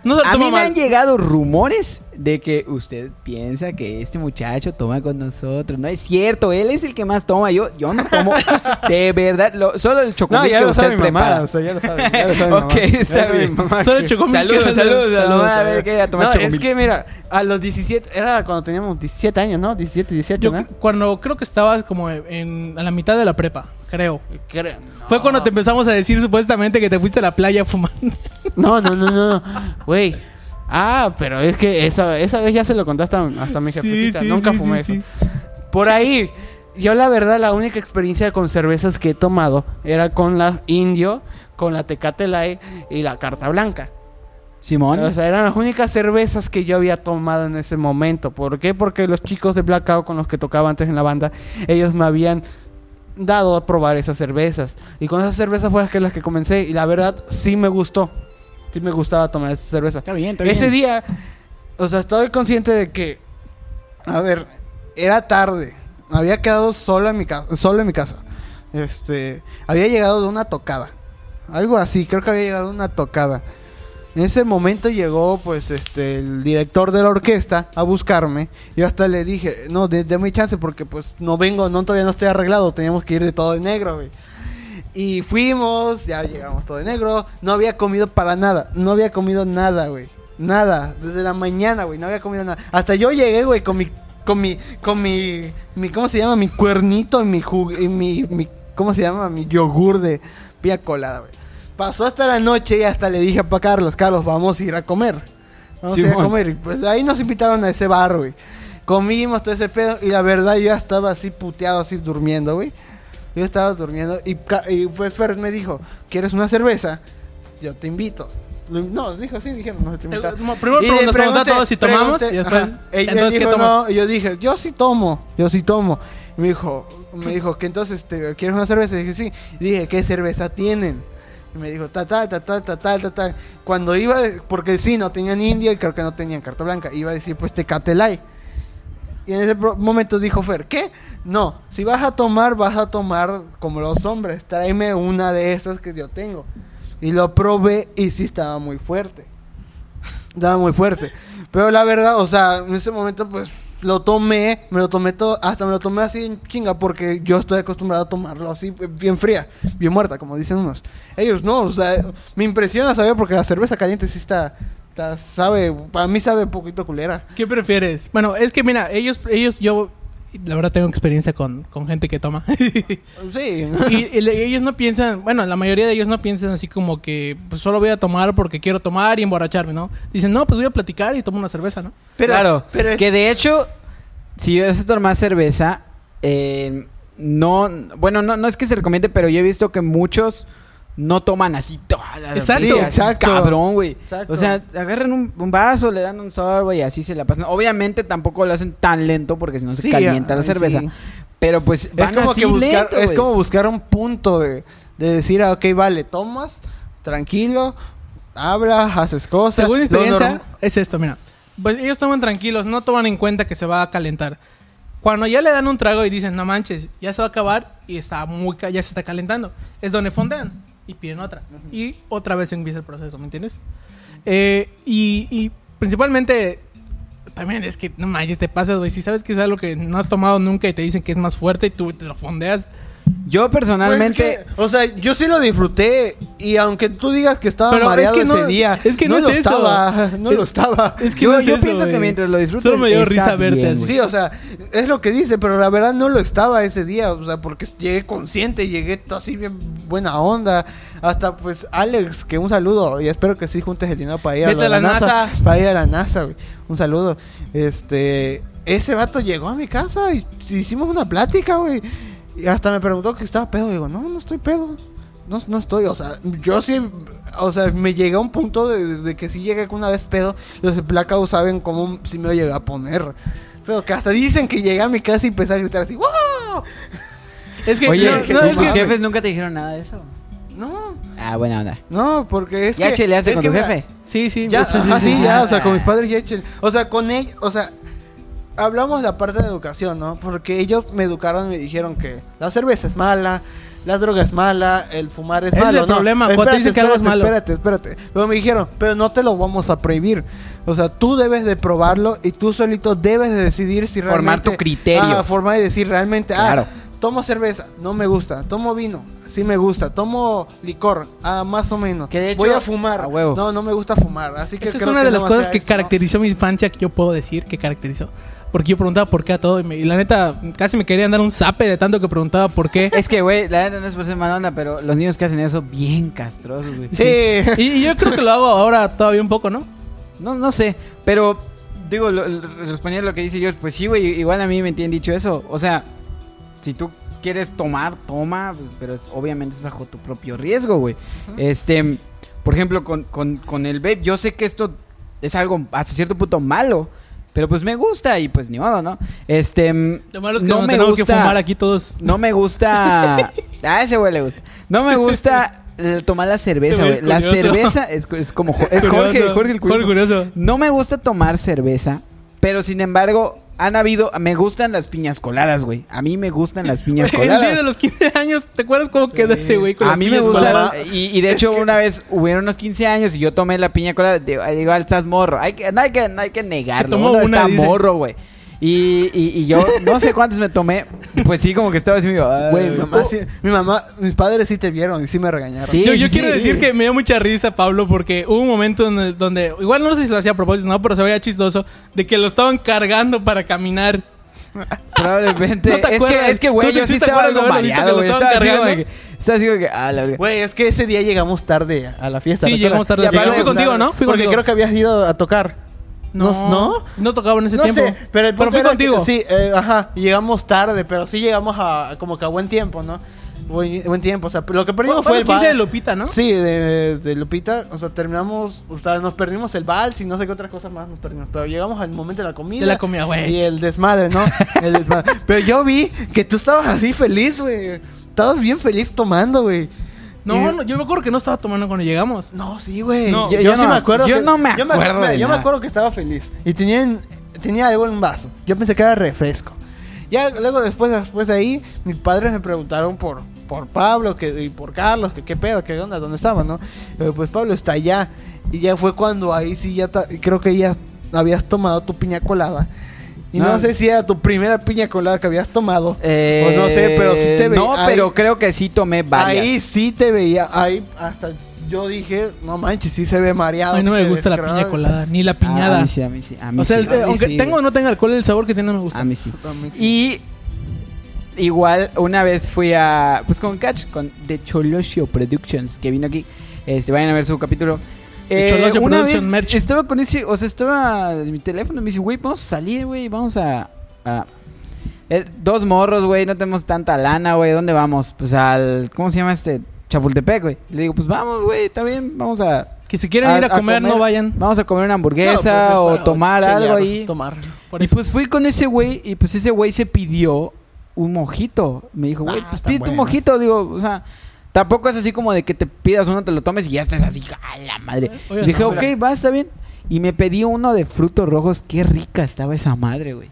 Speaker 3: No
Speaker 2: a mí me han llegado rumores de que usted piensa que este muchacho toma con nosotros. No es cierto, él es el que más toma. Yo, yo no tomo. De verdad, lo- solo el
Speaker 4: No,
Speaker 2: chocolate
Speaker 4: ya
Speaker 2: que
Speaker 4: lo sabe
Speaker 2: usted
Speaker 4: mi mamá.
Speaker 2: prepara.
Speaker 4: O sea, ya lo sabe. Ya lo sabe mi mamá.
Speaker 2: Ok, está bien.
Speaker 4: mamá
Speaker 3: Solo el chocomil
Speaker 2: Saludos, saludos
Speaker 3: saludos,
Speaker 2: a ver, que ella toma
Speaker 4: No,
Speaker 2: chocomil.
Speaker 4: es que mira, a los 17, era cuando teníamos 17 años, ¿no? 17, 18,
Speaker 3: Yo
Speaker 4: ¿no?
Speaker 3: cu- cuando creo que estabas como en, a la mitad de la prepa, creo.
Speaker 4: Creo- no.
Speaker 3: Fue cuando te empezamos a decir supuestamente que te fuiste a la playa fumando.
Speaker 4: No, no, no, no, no. Güey. Ah, pero es que esa, esa vez ya se lo contaste hasta, hasta mi jefecita. Nunca fumé eso. Por ahí. Yo la verdad la única experiencia con cervezas que he tomado era con la Indio, con la Tecate Light y la Carta Blanca.
Speaker 2: Simón.
Speaker 4: O sea, eran las únicas cervezas que yo había tomado en ese momento. ¿Por qué? Porque los chicos de Blackout con los que tocaba antes en la banda, ellos me habían dado a probar esas cervezas. Y con esas cervezas fueron las que comencé. Y la verdad, sí me gustó. Sí me gustaba tomar esa cerveza.
Speaker 2: Está bien, está
Speaker 4: Ese
Speaker 2: bien.
Speaker 4: día, o sea, estoy consciente de que, a ver, era tarde. Me había quedado solo en mi casa, solo en mi casa. Este, había llegado de una tocada. Algo así, creo que había llegado de una tocada. En ese momento llegó, pues, este, el director de la orquesta a buscarme. Yo hasta le dije, no, de- deme chance porque, pues, no vengo, no, todavía no estoy arreglado. Teníamos que ir de todo de negro, güey. Y fuimos, ya llegamos todo de negro. No había comido para nada. No había comido nada, güey. Nada. Desde la mañana, güey. No había comido nada. Hasta yo llegué, güey, con mi. Con mi. Con mi. mi ¿Cómo se llama? Mi cuernito y mi, jug- y mi, mi. ¿Cómo se llama? Mi yogur de pía colada, güey. Pasó hasta la noche y hasta le dije a pa Carlos, Carlos, vamos a ir a comer. Vamos a ir a comer. Y pues ahí nos invitaron a ese bar, güey. Comimos todo ese pedo y la verdad yo ya estaba así puteado, así durmiendo, güey. Yo estaba durmiendo y, y pues Fer me dijo, ¿quieres una cerveza? Yo te invito. No, dijo sí, dijeron, no te invito.
Speaker 3: primero
Speaker 4: Y pregunté-
Speaker 3: todos si tomamos
Speaker 4: pregunté-
Speaker 3: y después,
Speaker 4: ajá. Ella
Speaker 3: entonces, ¿qué
Speaker 4: dijo,
Speaker 3: tomas?
Speaker 4: no, y yo dije, yo sí tomo, yo sí tomo. Y me dijo, me dijo, que entonces te quieres una cerveza? Y dije, sí. Y dije, ¿qué cerveza tienen? Y me dijo, ta, ta, ta, ta, ta, ta, ta, ta. Cuando iba, porque sí, no tenían india y creo que no tenían carta blanca. Iba a decir, pues, Tecate Light. Y en ese momento dijo Fer, ¿qué? No, si vas a tomar, vas a tomar como los hombres. Tráeme una de esas que yo tengo. Y lo probé y sí estaba muy fuerte. Estaba muy fuerte. Pero la verdad, o sea, en ese momento pues lo tomé, me lo tomé todo, hasta me lo tomé así en chinga porque yo estoy acostumbrado a tomarlo así eh, bien fría, bien muerta, como dicen unos. Ellos no, o sea, me impresiona saber porque la cerveza caliente sí está, está sabe, para mí sabe un poquito culera.
Speaker 3: ¿Qué prefieres? Bueno, es que mira, ellos, ellos, yo, la verdad tengo experiencia con, con gente que toma.
Speaker 4: Sí.
Speaker 3: y, ellos no piensan, bueno, la mayoría de ellos no piensan así como que pues, solo voy a tomar porque quiero tomar y emborracharme, ¿no? Dicen, no, pues voy a platicar y tomo una cerveza, ¿no?
Speaker 4: Pero-
Speaker 2: claro,
Speaker 4: pero es-
Speaker 2: que de hecho, si vas a tomar cerveza, eh, no, bueno, no, no es que se recomiende, pero yo he visto que muchos no toman así toda la
Speaker 3: Exacto.
Speaker 2: así
Speaker 4: exacto.
Speaker 2: cabrón, güey.
Speaker 4: Exacto.
Speaker 2: O sea, agarran un, un vaso, le dan un sorbo y así se la pasan. Obviamente tampoco lo hacen tan lento porque si no se
Speaker 4: Sí,
Speaker 2: calienta la cerveza.
Speaker 4: sí.
Speaker 2: Pero pues
Speaker 4: Es como
Speaker 2: así
Speaker 4: que buscar,
Speaker 2: lento,
Speaker 4: es
Speaker 2: güey.
Speaker 4: como buscar un punto de, de decir, ah, ok, vale, tomas, tranquilo, hablas, haces cosas.
Speaker 3: Según mi experiencia,
Speaker 4: norm-
Speaker 3: es esto, mira. Pues ellos toman tranquilos, no toman en cuenta que se va a calentar. Cuando ya le dan un trago y dicen, no manches, ya se va a acabar y está muy ya se está calentando, es donde fondean y piden otra. Y otra vez empieza el proceso, ¿me entiendes? Eh, y, y principalmente, también es que no manches, te pasas, güey. Si sabes que es algo que no has tomado nunca y te dicen que es más fuerte y tú te lo fondeas.
Speaker 2: Yo personalmente...
Speaker 4: Pues que, o sea, yo sí lo disfruté y aunque tú digas que estaba
Speaker 3: Pero es
Speaker 4: mareado
Speaker 3: que no-
Speaker 4: ese día,
Speaker 3: es que no
Speaker 4: lo
Speaker 3: es eso.
Speaker 4: estaba, no lo
Speaker 3: Es-
Speaker 4: estaba.
Speaker 3: Es que
Speaker 2: Yo-
Speaker 3: no es
Speaker 2: yo
Speaker 3: eso,
Speaker 2: pienso que mientras lo disfrutes,
Speaker 3: Solo me dio risa verte
Speaker 2: bien.
Speaker 4: Sí, o sea, es lo que dice, pero la verdad no lo estaba ese día, o sea, porque llegué consciente, llegué todo así bien buena onda, hasta pues Alex, que un saludo, y espero que sí juntes el dinero para ir a,
Speaker 3: a la NASA.
Speaker 4: para ir a la NASA, güey. Un saludo. Este, ese vato llegó a mi casa y hicimos una plática, güey. Y hasta me preguntó que estaba pedo, digo, "No, no estoy pedo." No, no estoy, o sea, yo sí, o sea, me llegué a un punto de, de que sí llegué con una vez pedo, los de Blackout saben cómo sí me llegué a poner. Pero que hasta dicen que llegué a mi casa y empecé a gritar así, ¡wow!
Speaker 3: Es que,
Speaker 2: Oye,
Speaker 3: no,
Speaker 4: que
Speaker 3: no,
Speaker 4: no
Speaker 3: es
Speaker 2: ¿tus
Speaker 3: que-
Speaker 4: mames.
Speaker 2: jefes nunca te dijeron nada de eso?
Speaker 4: No,
Speaker 2: Ah, buena onda.
Speaker 4: no, porque es
Speaker 2: ¿Ya
Speaker 4: que...
Speaker 2: cheleaste
Speaker 4: es
Speaker 2: con
Speaker 4: que
Speaker 2: tu jefe?
Speaker 3: Sí, sí.
Speaker 4: Ya,
Speaker 3: sí, sí,
Speaker 4: ajá,
Speaker 3: sí,
Speaker 4: sí,
Speaker 3: sí.
Speaker 4: ya, o sea, con mis padres ya chel- O sea, con ellos, o sea, hablamos la parte de educación, ¿no? Porque ellos me educaron y me dijeron que la cerveza es mala, la droga es mala, el fumar es
Speaker 3: es
Speaker 4: malo.
Speaker 3: el
Speaker 4: no,
Speaker 3: problema, cuando te
Speaker 4: espérate,
Speaker 3: dicen que algo es malo.
Speaker 4: Espérate, espérate. Pero me dijeron, pero no te lo vamos a prohibir. O sea, tú debes de probarlo y tú solito debes de decidir si
Speaker 2: Formar
Speaker 4: realmente...
Speaker 2: tu criterio.
Speaker 4: Ah, formar y decir realmente,
Speaker 2: Claro.
Speaker 4: ah, tomo cerveza, no me gusta. Tomo vino, sí me gusta. Tomo licor, ah, más o menos.
Speaker 2: Que de hecho,
Speaker 4: Voy a fumar.
Speaker 2: a huevo.
Speaker 4: No, no me gusta fumar. Así que
Speaker 3: Esa es una de las cosas que
Speaker 4: eso, ¿no?
Speaker 3: caracterizó mi infancia que yo puedo decir que caracterizó. Porque yo preguntaba por qué a todo y, me- y la neta casi me querían dar un zape de tanto que preguntaba por qué.
Speaker 2: Es que, güey, la neta no es por ser mala onda, pero los niños que hacen eso, bien castrosos, güey.
Speaker 4: Sí.
Speaker 3: Y, y yo creo que lo hago ahora todavía un poco, ¿no?
Speaker 2: No, no sé, pero digo, lo- lo- respondiendo a lo que dice George, pues sí, güey, igual a mí me tienen dicho eso. O sea, si tú quieres tomar, toma, pues, pero es- obviamente es bajo tu propio riesgo, güey. Este, por ejemplo, con, con, con el vape, yo sé que esto es algo hasta cierto punto malo, pero pues me gusta y pues ni modo, ¿no? Este,
Speaker 3: Lo malo es que
Speaker 2: no
Speaker 3: no
Speaker 2: me
Speaker 3: tenemos que
Speaker 2: gusta-
Speaker 3: fumar aquí todos.
Speaker 2: no me gusta. A ese güey le gusta. No me gusta tomar la cerveza,
Speaker 3: güey
Speaker 2: La cerveza es, es como. Es Jorge. Jorge el curioso.
Speaker 3: curioso.
Speaker 2: No me gusta tomar cerveza, pero sin embargo, han habido. Me gustan las piñas coladas, güey. A mí me gustan las piñas
Speaker 3: El día de
Speaker 2: coladas.
Speaker 3: los 15 años, ¿te acuerdas cómo quedó ese güey con
Speaker 2: A
Speaker 3: las
Speaker 2: mí me
Speaker 3: piñas
Speaker 2: gusta.
Speaker 3: coladas?
Speaker 2: Y, y de hecho, una vez hubieron unos 15 años y yo tomé la piña colada. Digo, igual estás morro. Hay que, no, hay que, no hay que negarlo.
Speaker 3: tomó
Speaker 2: Uno
Speaker 3: una,
Speaker 2: está
Speaker 3: dice.
Speaker 2: morro, güey. Y, y, y yo no sé cuántos me tomé. Pues sí, como que estaba así,
Speaker 4: Güey, mi mamá, sí- mi mamá, mis padres sí te vieron y sí me regañaron.
Speaker 2: Sí.
Speaker 3: Yo, yo
Speaker 2: sí,
Speaker 3: quiero
Speaker 2: sí.
Speaker 3: decir que me dio mucha risa, Pablo, porque hubo un momento donde, donde- igual no sé si lo hacía a propósito, no, pero se veía chistoso, de que lo estaban cargando para caminar.
Speaker 2: Probablemente.
Speaker 3: ¿No te
Speaker 2: es,
Speaker 3: acuerdas?
Speaker 2: que, es que, güey,
Speaker 3: ¿Tú te-
Speaker 2: yo sí estaba algo mareado, güey.
Speaker 3: lo
Speaker 2: Estaba así como
Speaker 3: cargando?
Speaker 2: que... Estaba así como que... Ah, la.
Speaker 4: Güey, es que ese día llegamos tarde a la fiesta.
Speaker 3: Sí,
Speaker 4: ¿recuerdas?
Speaker 3: llegamos tarde.
Speaker 2: Ya,
Speaker 3: fui contigo, ¿no? Fui
Speaker 4: Porque
Speaker 3: contigo.
Speaker 4: creo que habías ido a tocar.
Speaker 3: No,
Speaker 4: ¿No?
Speaker 3: no, tocaba en ese
Speaker 4: no
Speaker 3: tiempo.
Speaker 4: sé, pero el punto
Speaker 3: fui contigo.
Speaker 4: Que, sí, eh, ajá, llegamos tarde, pero sí llegamos a como que a buen tiempo, ¿no? Buen, buen tiempo, o sea, lo que perdimos
Speaker 3: fue
Speaker 4: fue,
Speaker 3: el
Speaker 4: el
Speaker 3: 15 de. Lupita, ¿no?
Speaker 4: Sí, de, de Lupita, o sea, terminamos, o sea, nos perdimos el vals y no sé qué otras cosas más nos perdimos, pero llegamos al momento de la comida.
Speaker 3: De la comida, güey.
Speaker 4: Y el desmadre, ¿no? El desmadre. Pero yo vi que tú estabas así feliz, güey. Estabas bien feliz tomando, güey.
Speaker 3: No, no, yo me acuerdo que no estaba tomando cuando llegamos.
Speaker 4: no, sí, güey.
Speaker 3: No,
Speaker 4: yo,
Speaker 2: yo
Speaker 4: sí
Speaker 2: no-
Speaker 4: me acuerdo.
Speaker 2: yo
Speaker 4: que-
Speaker 2: no me
Speaker 4: yo
Speaker 2: acuerdo
Speaker 4: yo me
Speaker 2: nada.
Speaker 4: acuerdo que estaba feliz. Y tenían, tenía algo en un vaso. Yo pensé que era refresco. Ya luego después, después de ahí, mis padres me preguntaron por, por Pablo que, y por Carlos, que qué pedo, qué onda, dónde estaban, ¿no? Eh, pues Pablo está allá. Y ya fue cuando ahí sí ya ta- creo que ya habías tomado tu piña colada. Y no,
Speaker 2: No,
Speaker 4: sé si era tu primera piña colada que habías tomado.
Speaker 2: Eh,
Speaker 4: o no sé, pero sí te veía.
Speaker 2: No,
Speaker 4: ahí-
Speaker 2: pero creo que sí tomé varias.
Speaker 4: Ahí sí te veía, ahí hasta yo dije, no manches, sí se ve mareado.
Speaker 3: A mí no me gusta la piña colada, ni la
Speaker 2: Ah,
Speaker 3: piñada.
Speaker 2: a mí sí, a mí sí. A mí
Speaker 3: o sea,
Speaker 2: sí.
Speaker 3: el-
Speaker 4: A mí
Speaker 3: aunque
Speaker 4: sí,
Speaker 3: tenga o no tenga alcohol, el sabor que tiene no me gusta.
Speaker 2: A mí sí.
Speaker 4: A mí sí.
Speaker 2: Y igual una vez fui a pues con Catch con The Cholosio Productions que vino aquí. Este vayan a ver su capítulo. Eh, una vez
Speaker 3: merch.
Speaker 2: estaba con ese, o sea, estaba en mi teléfono y me dice, "Güey, vamos a salir, güey, vamos a, a- eh, dos morros, güey, no tenemos tanta lana, güey, ¿dónde vamos? Pues al ¿cómo se llama este? Chapultepec, güey. Le digo, "Pues vamos, güey, está bien, vamos a
Speaker 3: Que si quieren ir a, comer, no vayan.
Speaker 2: Vamos a comer una
Speaker 4: No,
Speaker 2: hamburguesa
Speaker 4: pues, es
Speaker 2: o tomar
Speaker 4: chelear,
Speaker 2: algo ahí.
Speaker 4: Tomar.
Speaker 3: Por
Speaker 2: y
Speaker 3: eso.
Speaker 2: pues fui con ese güey y pues ese güey se pidió un mojito. Me dijo, güey,
Speaker 4: Ah,
Speaker 2: pues
Speaker 4: están
Speaker 2: pide tu mojito. Digo, o sea, tampoco es así como de que te pidas uno, te lo tomes y ya estés así, a la madre.
Speaker 3: Oye,
Speaker 2: Dije,
Speaker 3: no,
Speaker 2: ok,
Speaker 3: mira.
Speaker 2: va, está bien. Y me pedí uno de frutos rojos. Qué rica estaba esa madre, güey.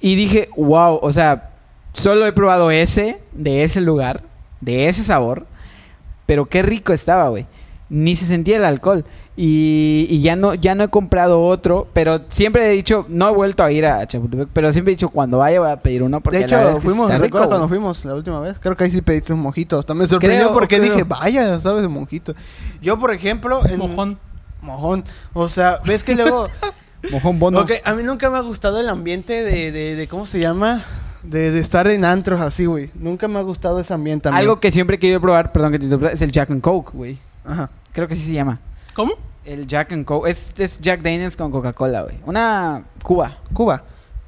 Speaker 2: Y dije, wow, o sea, solo he probado ese, de ese lugar, de ese sabor. Pero qué rico estaba, güey. Ni se sentía el alcohol. Y, y ya no ya no he comprado otro. Pero siempre he dicho, no he vuelto a ir a Chapultepec. Pero siempre he dicho, cuando vaya voy a pedir uno. Porque
Speaker 4: De
Speaker 2: la verdad
Speaker 4: hecho,
Speaker 2: es que
Speaker 4: fuimos,
Speaker 2: está rico,
Speaker 4: ¿recuerdas cuando
Speaker 2: güey.
Speaker 4: fuimos la última vez? Creo que ahí sí pediste un mojito. Hasta me sorprendió
Speaker 2: Creo,
Speaker 4: porque
Speaker 2: creo.
Speaker 4: dije, vaya, sabes de mojito. Yo, por ejemplo, en...
Speaker 3: Mojón.
Speaker 4: Mojón. O sea, ves que luego...
Speaker 2: Mojón bono.
Speaker 4: Ok, a mí nunca me ha gustado el ambiente de, de, de ¿cómo se llama? De, de estar en antros así, güey. Nunca me ha gustado ese ambiente.
Speaker 2: Algo que siempre he querido probar, perdón que te interrumpa, es el Jack and Coke, güey.
Speaker 4: Ajá.
Speaker 2: Creo que así se llama.
Speaker 3: ¿Cómo?
Speaker 2: El Jack and Coke. Es, es Jack Daniels con Coca-Cola, güey. Una Cuba.
Speaker 4: Cuba.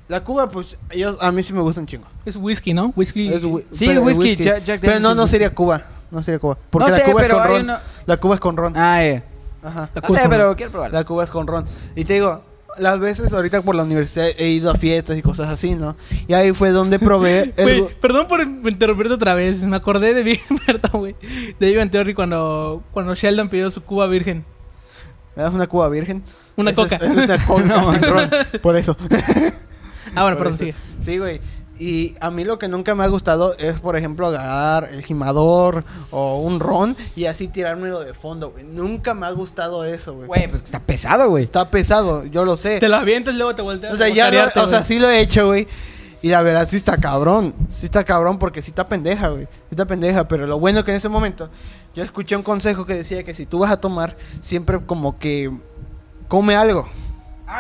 Speaker 4: La Cuba, pues, ellos, a mí sí me gusta un chingo.
Speaker 3: Es whisky, ¿no? Whisky.
Speaker 4: Es whi-
Speaker 2: Sí,
Speaker 4: pero-
Speaker 2: whisky, Jack- Jack
Speaker 4: Pero
Speaker 2: Daniels
Speaker 4: no,
Speaker 2: es
Speaker 4: no
Speaker 2: whisky.
Speaker 4: sería Cuba. No sería Cuba. Porque
Speaker 2: No
Speaker 4: la
Speaker 2: sé,
Speaker 4: Cuba es
Speaker 2: pero
Speaker 4: con
Speaker 2: hay
Speaker 4: ron.
Speaker 2: uno-
Speaker 4: La Cuba es con ron.
Speaker 2: Ah, eh.
Speaker 4: Ajá.
Speaker 2: No sé,
Speaker 3: con-
Speaker 2: pero quiero probar.
Speaker 4: La Cuba es con ron. Y te digo, las veces ahorita por la universidad he ido a fiestas y cosas así, ¿no? Y ahí fue donde probé el...
Speaker 3: Güey, perdón por interrumpirte otra vez. Me acordé de Big güey. De Big Theory cuando, cuando Sheldon pidió su Cuba virgen.
Speaker 4: ¿Me das una Cuba virgen?
Speaker 3: Una coca.
Speaker 4: es una coca sin ron. Por eso.
Speaker 3: Ah, bueno, perdón, sigue.
Speaker 4: Sí, güey. Y a mí lo que nunca me ha gustado es, por ejemplo, agarrar el gimador o un ron y así tirármelo de fondo, güey. Nunca me ha gustado eso, güey.
Speaker 2: Güey, pues está pesado, güey.
Speaker 4: Está pesado, yo lo sé.
Speaker 3: Te lo avientas y luego te volteas.
Speaker 4: O sea, ya lo- o sea, sí lo he hecho, güey. Y la verdad sí está cabrón. Sí está cabrón porque sí está pendeja, güey. Sí está pendeja, pero lo bueno que en ese momento yo escuché un consejo que decía que si tú vas a tomar, siempre como que come algo.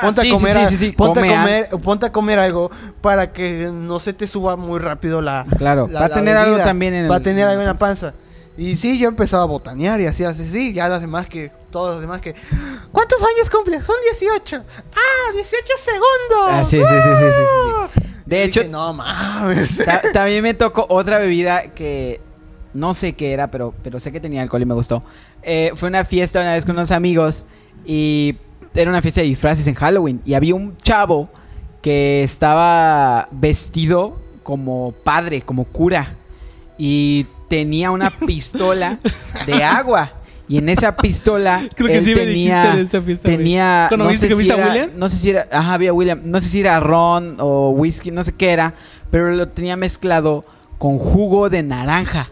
Speaker 4: ponte
Speaker 2: Ah, sí,
Speaker 4: a comer,
Speaker 2: sí, sí,
Speaker 4: ponte,
Speaker 2: come
Speaker 4: a comer ponte a comer algo para que no se te suba muy rápido la
Speaker 2: Claro,
Speaker 4: la-
Speaker 2: va a tener algo también en
Speaker 4: va a tener
Speaker 2: en
Speaker 4: algo en
Speaker 2: la
Speaker 4: panza. Y sí, yo empezaba a botanear y así, así, sí, ya los demás que, todos los demás que, ¿cuántos años cumple? Son 18. Ah, 18 segundos.
Speaker 2: Ah, sí, sí, sí, sí, sí, sí. De hecho,
Speaker 4: dije, no mames.
Speaker 2: Ta- también me tocó otra bebida que no sé qué era, pero, pero sé que tenía alcohol y me gustó. Eh, fue una fiesta una vez con unos amigos y era una fiesta de disfraces en Halloween. Y había un chavo que estaba vestido como padre, como cura. Y tenía una pistola de agua. Y en esa pistola
Speaker 3: Creo que
Speaker 2: él
Speaker 3: sí me
Speaker 2: tenía,
Speaker 3: dijiste de esa güey.
Speaker 2: tenía
Speaker 3: ¿Cuando
Speaker 2: no
Speaker 3: viste
Speaker 2: sé
Speaker 3: que
Speaker 2: si
Speaker 3: viste a
Speaker 2: era-
Speaker 3: William?
Speaker 2: no sé si era, ajá, había William, no sé si era ron o whisky, no sé qué era, pero lo tenía mezclado con jugo de naranja.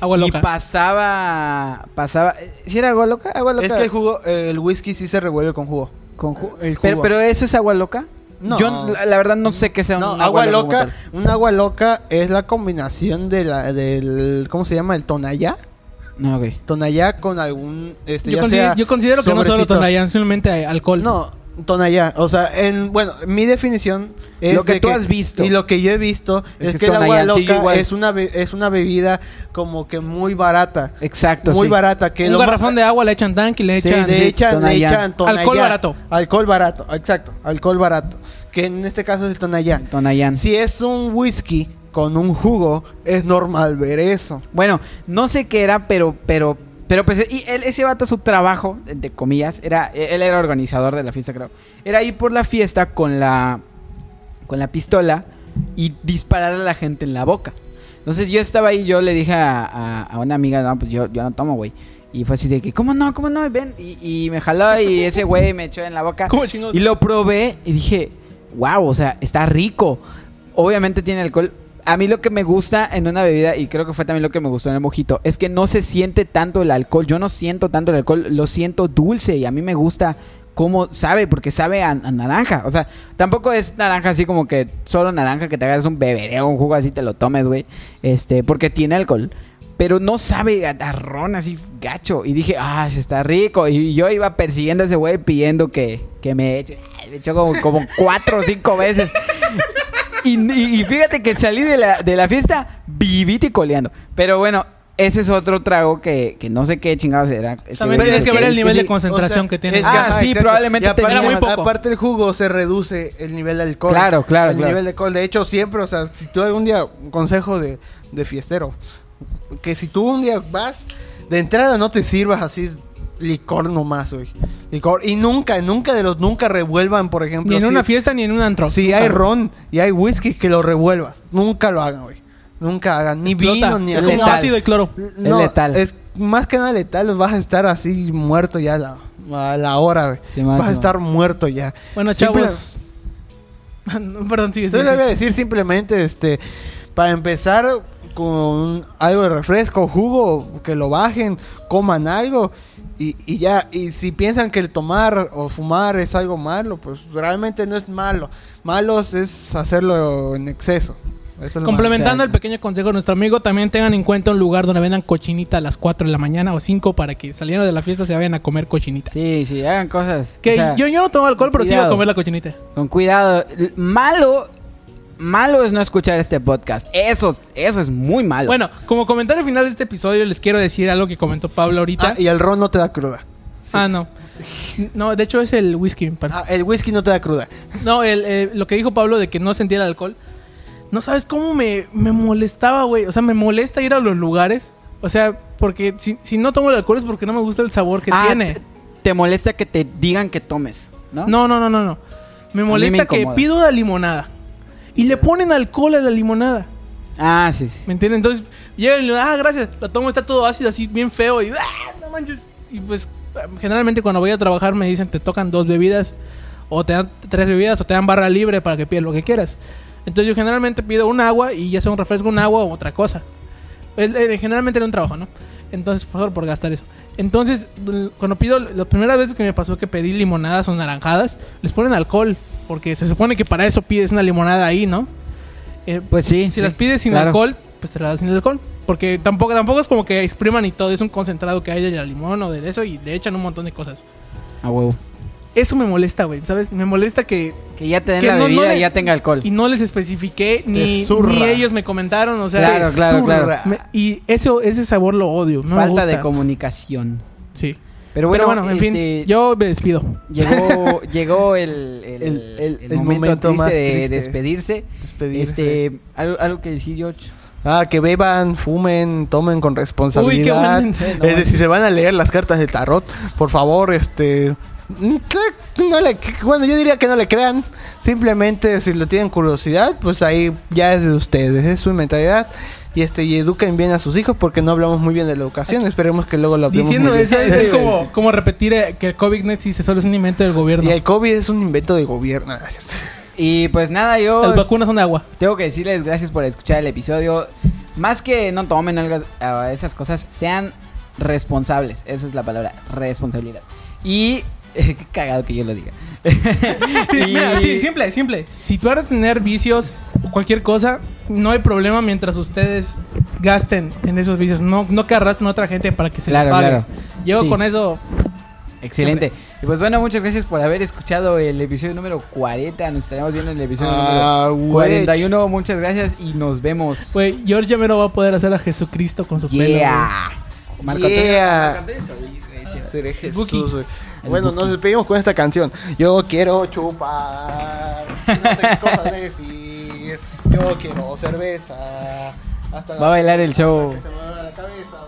Speaker 3: Agua
Speaker 2: y
Speaker 3: loca.
Speaker 2: pasaba, pasaba, ¿sí era agua loca? Agua loca.
Speaker 4: Es que el jugo, el whisky sí se revuelve con jugo.
Speaker 2: con ju-
Speaker 4: el
Speaker 2: pero,
Speaker 4: jugo.
Speaker 2: pero eso es agua loca.
Speaker 4: No.
Speaker 2: Yo la, la verdad no sé qué sea
Speaker 4: No,
Speaker 2: un
Speaker 4: agua
Speaker 2: como
Speaker 4: loca, un agua loca es la combinación de la, del, ¿cómo se llama? El tonallá.
Speaker 2: No, ok.
Speaker 4: Tonallá con algún, este,
Speaker 3: Yo,
Speaker 4: ya
Speaker 3: considero,
Speaker 4: sea
Speaker 3: yo considero que no solo. Tonayán, simplemente alcohol.
Speaker 4: No, Tonayá. O sea, en, bueno, mi definición es
Speaker 2: Lo que
Speaker 4: de
Speaker 2: tú has visto.
Speaker 4: Y lo que yo he visto
Speaker 2: Es
Speaker 4: es,
Speaker 2: que
Speaker 4: que, el agua
Speaker 2: Tonayán, sí,
Speaker 4: loca
Speaker 2: igual.
Speaker 4: es una es una bebida como que muy barata.
Speaker 2: Exacto,
Speaker 4: muy
Speaker 2: sí.
Speaker 4: barata. Que
Speaker 3: un garrafón de agua le echan tanque y le
Speaker 2: Sí,
Speaker 3: echan...
Speaker 2: sí.
Speaker 4: le echan, le
Speaker 2: Tonayán.
Speaker 4: echan Tonayá.
Speaker 3: Alcohol barato.
Speaker 4: Alcohol barato, exacto. Alcohol barato. Que en este caso es el Tonayán.
Speaker 2: Tonayán.
Speaker 4: Si es un whisky con un jugo, es normal ver eso.
Speaker 2: Bueno, no sé qué era, pero, pero, pero pues, y él, ese vato, su trabajo, entre comillas, era, él era organizador de la fiesta, creo. Era ir por la fiesta con la, con la pistola y disparar a la gente en la boca. Entonces yo estaba ahí, yo le dije a, a- a una amiga, no, pues yo, yo no tomo, güey. Y fue así de que, ¿cómo no? ¿Cómo no? Ven. Y, y me jaló y ese güey me echó en la boca.
Speaker 3: ¿Cómo?
Speaker 2: Y lo probé y dije, wow, o sea, está rico. Obviamente tiene alcohol. A mí lo que me gusta en una bebida, y creo que fue también lo que me gustó en el mojito, es que no se siente tanto el alcohol. Yo no siento tanto el alcohol, lo siento dulce y a mí me gusta cómo sabe, porque sabe a, naranja. O sea, tampoco es naranja así como que solo naranja que te agarres un bebereo, un jugo así te lo tomes, güey. Este, porque tiene alcohol. Pero no sabe a, así gacho. Y dije, ah, está rico. Y yo iba persiguiendo a ese güey pidiendo que, que me eche. Me echó como, como cuatro o cinco veces. Y, y- y fíjate que salí de la, de la fiesta vivito y coleando. Pero bueno, ese es otro trago que, que no sé qué chingados era.
Speaker 3: También
Speaker 2: güey
Speaker 3: tienes que ver el nivel de concentración que tiene.
Speaker 2: Ah, sí, probablemente
Speaker 3: tenía muy poco.
Speaker 4: Aparte el jugo se reduce el nivel de alcohol.
Speaker 2: Claro, claro,
Speaker 4: El
Speaker 2: claro.
Speaker 4: nivel de alcohol. De hecho, siempre, o sea, si tú algún día, un consejo de, de fiestero, que si tú un día vas, de entrada no te sirvas así licor nomás, güey. Licor. Y nunca, nunca de los, nunca revuelvan, por ejemplo.
Speaker 3: Ni en
Speaker 4: si-
Speaker 3: una fiesta ni en un antro.
Speaker 4: Si hay ron y hay whisky, que lo revuelvas. Nunca lo hagan, güey. Nunca hagan. Ni
Speaker 3: Explota.
Speaker 4: vino, ni
Speaker 3: Es
Speaker 2: alcohol.
Speaker 3: como
Speaker 2: Letal.
Speaker 3: ácido y cloro.
Speaker 4: no,
Speaker 2: letal.
Speaker 4: Es más que nada letal, los vas a estar así muerto ya a la, a la hora, güey.
Speaker 2: Sí,
Speaker 4: vas a estar muerto ya.
Speaker 3: Bueno,
Speaker 4: Simple-
Speaker 3: chavos... No, Perdón, sigue,
Speaker 4: Yo le voy a decir simplemente, este, para empezar con algo de refresco, jugo, que lo bajen, coman algo y, y ya. Y si piensan que el tomar o fumar es algo malo, pues realmente no es malo. Malos es hacerlo en exceso. Eso es lo
Speaker 3: Complementando el pequeño consejo de nuestro amigo, también tengan en cuenta un lugar donde vendan cochinita a las 4 de la mañana o 5 para que saliendo de la fiesta se vayan a comer cochinita.
Speaker 2: Sí, sí, hagan cosas.
Speaker 3: Que
Speaker 2: o sea,
Speaker 3: yo, yo no tomo alcohol, pero sí voy a comer la cochinita.
Speaker 2: Con cuidado. Malo, malo es no escuchar este podcast. Eso, eso es muy malo.
Speaker 3: Bueno, como comentario final de este episodio, les quiero decir algo que comentó Pablo ahorita.
Speaker 4: Ah, y el ron no te da cruda.
Speaker 3: Ah, no. No, de hecho es el whisky.
Speaker 4: Ah, el whisky no te da cruda.
Speaker 3: No, el, eh, lo que dijo Pablo de que no sentía el alcohol. No sabes cómo me, me molestaba, güey. O sea, me molesta ir a los lugares. O sea, porque si, si no tomo el alcohol es porque no me gusta el sabor que
Speaker 2: Ah,
Speaker 3: tiene.
Speaker 2: Te, te molesta que te digan que tomes, ¿no?
Speaker 3: No, no, no, no, no. Me
Speaker 2: me
Speaker 3: molesta que pido una limonada. Y le ponen alcohol a la limonada.
Speaker 2: Ah, sí, sí.
Speaker 3: ¿Me entienden? Entonces, llegan y le ah, gracias. Lo tomo, está todo ácido, así bien feo. Y, ah, no manches. Y pues, generalmente cuando voy a trabajar me dicen, te tocan dos bebidas. O te dan tres bebidas, o te dan barra libre para que pidas lo que quieras. Entonces, yo generalmente pido un agua y ya sea un refresco, un agua o otra cosa. Eh, generalmente en un trabajo, ¿no? Entonces, por favor, por gastar eso. Entonces, cuando pido, las primeras veces que me pasó que pedí limonadas o naranjadas, les ponen alcohol. Porque se supone que para eso pides una limonada ahí, ¿no? Eh,
Speaker 2: Pues sí.
Speaker 3: si
Speaker 2: sí,
Speaker 3: las pides sin
Speaker 2: claro.
Speaker 3: alcohol, pues te las das sin alcohol. Porque tampoco, tampoco es como que expriman y todo. Es un concentrado que hay de la limón o de eso y le echan un montón de cosas.
Speaker 2: A huevo.
Speaker 3: eso me molesta, güey, ¿sabes? Me molesta que
Speaker 2: Que ya te den
Speaker 3: Que
Speaker 2: la
Speaker 3: no- no
Speaker 2: bebida
Speaker 3: le-
Speaker 2: y ya tenga alcohol.
Speaker 3: y no les especifiqué ni, ni ellos me comentaron, o sea,
Speaker 2: Claro, claro, claro.
Speaker 3: Me- y eso ese sabor lo odio, no me
Speaker 2: Falta de comunicación.
Speaker 3: Sí.
Speaker 2: Pero
Speaker 3: Pero
Speaker 2: bueno,
Speaker 3: bueno, en
Speaker 2: este,
Speaker 3: fin, yo me despido.
Speaker 2: llegó, llegó el, el,
Speaker 4: El- el-
Speaker 2: momento,
Speaker 4: momento
Speaker 2: triste
Speaker 4: más
Speaker 2: de
Speaker 4: triste.
Speaker 2: despedirse.
Speaker 4: Despedirse.
Speaker 2: Este, algo, algo que decir, George.
Speaker 4: Ah, que beban, fumen, tomen con responsabilidad.
Speaker 3: Uy, qué
Speaker 4: es decir, si se van a leer las cartas de tarot, por favor, este... No le, bueno, yo diría que no le crean. Simplemente, si lo tienen curiosidad, pues ahí ya es de ustedes, es su mentalidad. Y este y eduquen bien a sus hijos porque no hablamos muy bien de la educación. Esperemos que luego lo hablemos
Speaker 3: Diciendo
Speaker 4: muy
Speaker 3: eso,
Speaker 4: bien.
Speaker 3: es como, como repetir eh, que el COVID no existe, solo es un invento del gobierno.
Speaker 4: Y el COVID es un invento de gobierno. ¿no es cierto?
Speaker 2: Y pues nada, yo
Speaker 3: Las vacunas son de agua.
Speaker 2: tengo que decirles gracias por escuchar el episodio. Más que no tomen algo- a esas cosas, sean responsables. Esa es la palabra, responsabilidad. Y qué cagado que yo lo diga.
Speaker 3: Sí,
Speaker 2: Y-
Speaker 3: mira, sí, simple, simple. Si tú vas a tener vicios o cualquier cosa, no hay problema mientras ustedes gasten en esos vicios. No, no que arrastren a otra gente para que se
Speaker 2: Claro,
Speaker 3: les pague.
Speaker 2: claro. Sí.
Speaker 3: con eso,
Speaker 2: Excelente. Y pues bueno, muchas gracias por haber escuchado el episodio número 40. Nos estaremos viendo en el episodio
Speaker 4: Ah,
Speaker 2: número
Speaker 4: güey.
Speaker 2: 41. Muchas gracias y nos vemos.
Speaker 3: güey, George ya mero va a poder hacer a Jesucristo con su pelo.
Speaker 2: yeah. Marco Antonio-
Speaker 4: Yeah.
Speaker 2: Marco Antonio.
Speaker 4: Jesús, güey.
Speaker 2: El
Speaker 4: Bueno, nos despedimos con esta canción. Yo quiero chupar. No tengo cosas de decir. Yo quiero cerveza. Hasta
Speaker 2: Va a bailar el show.
Speaker 4: que se me mueva la cabeza.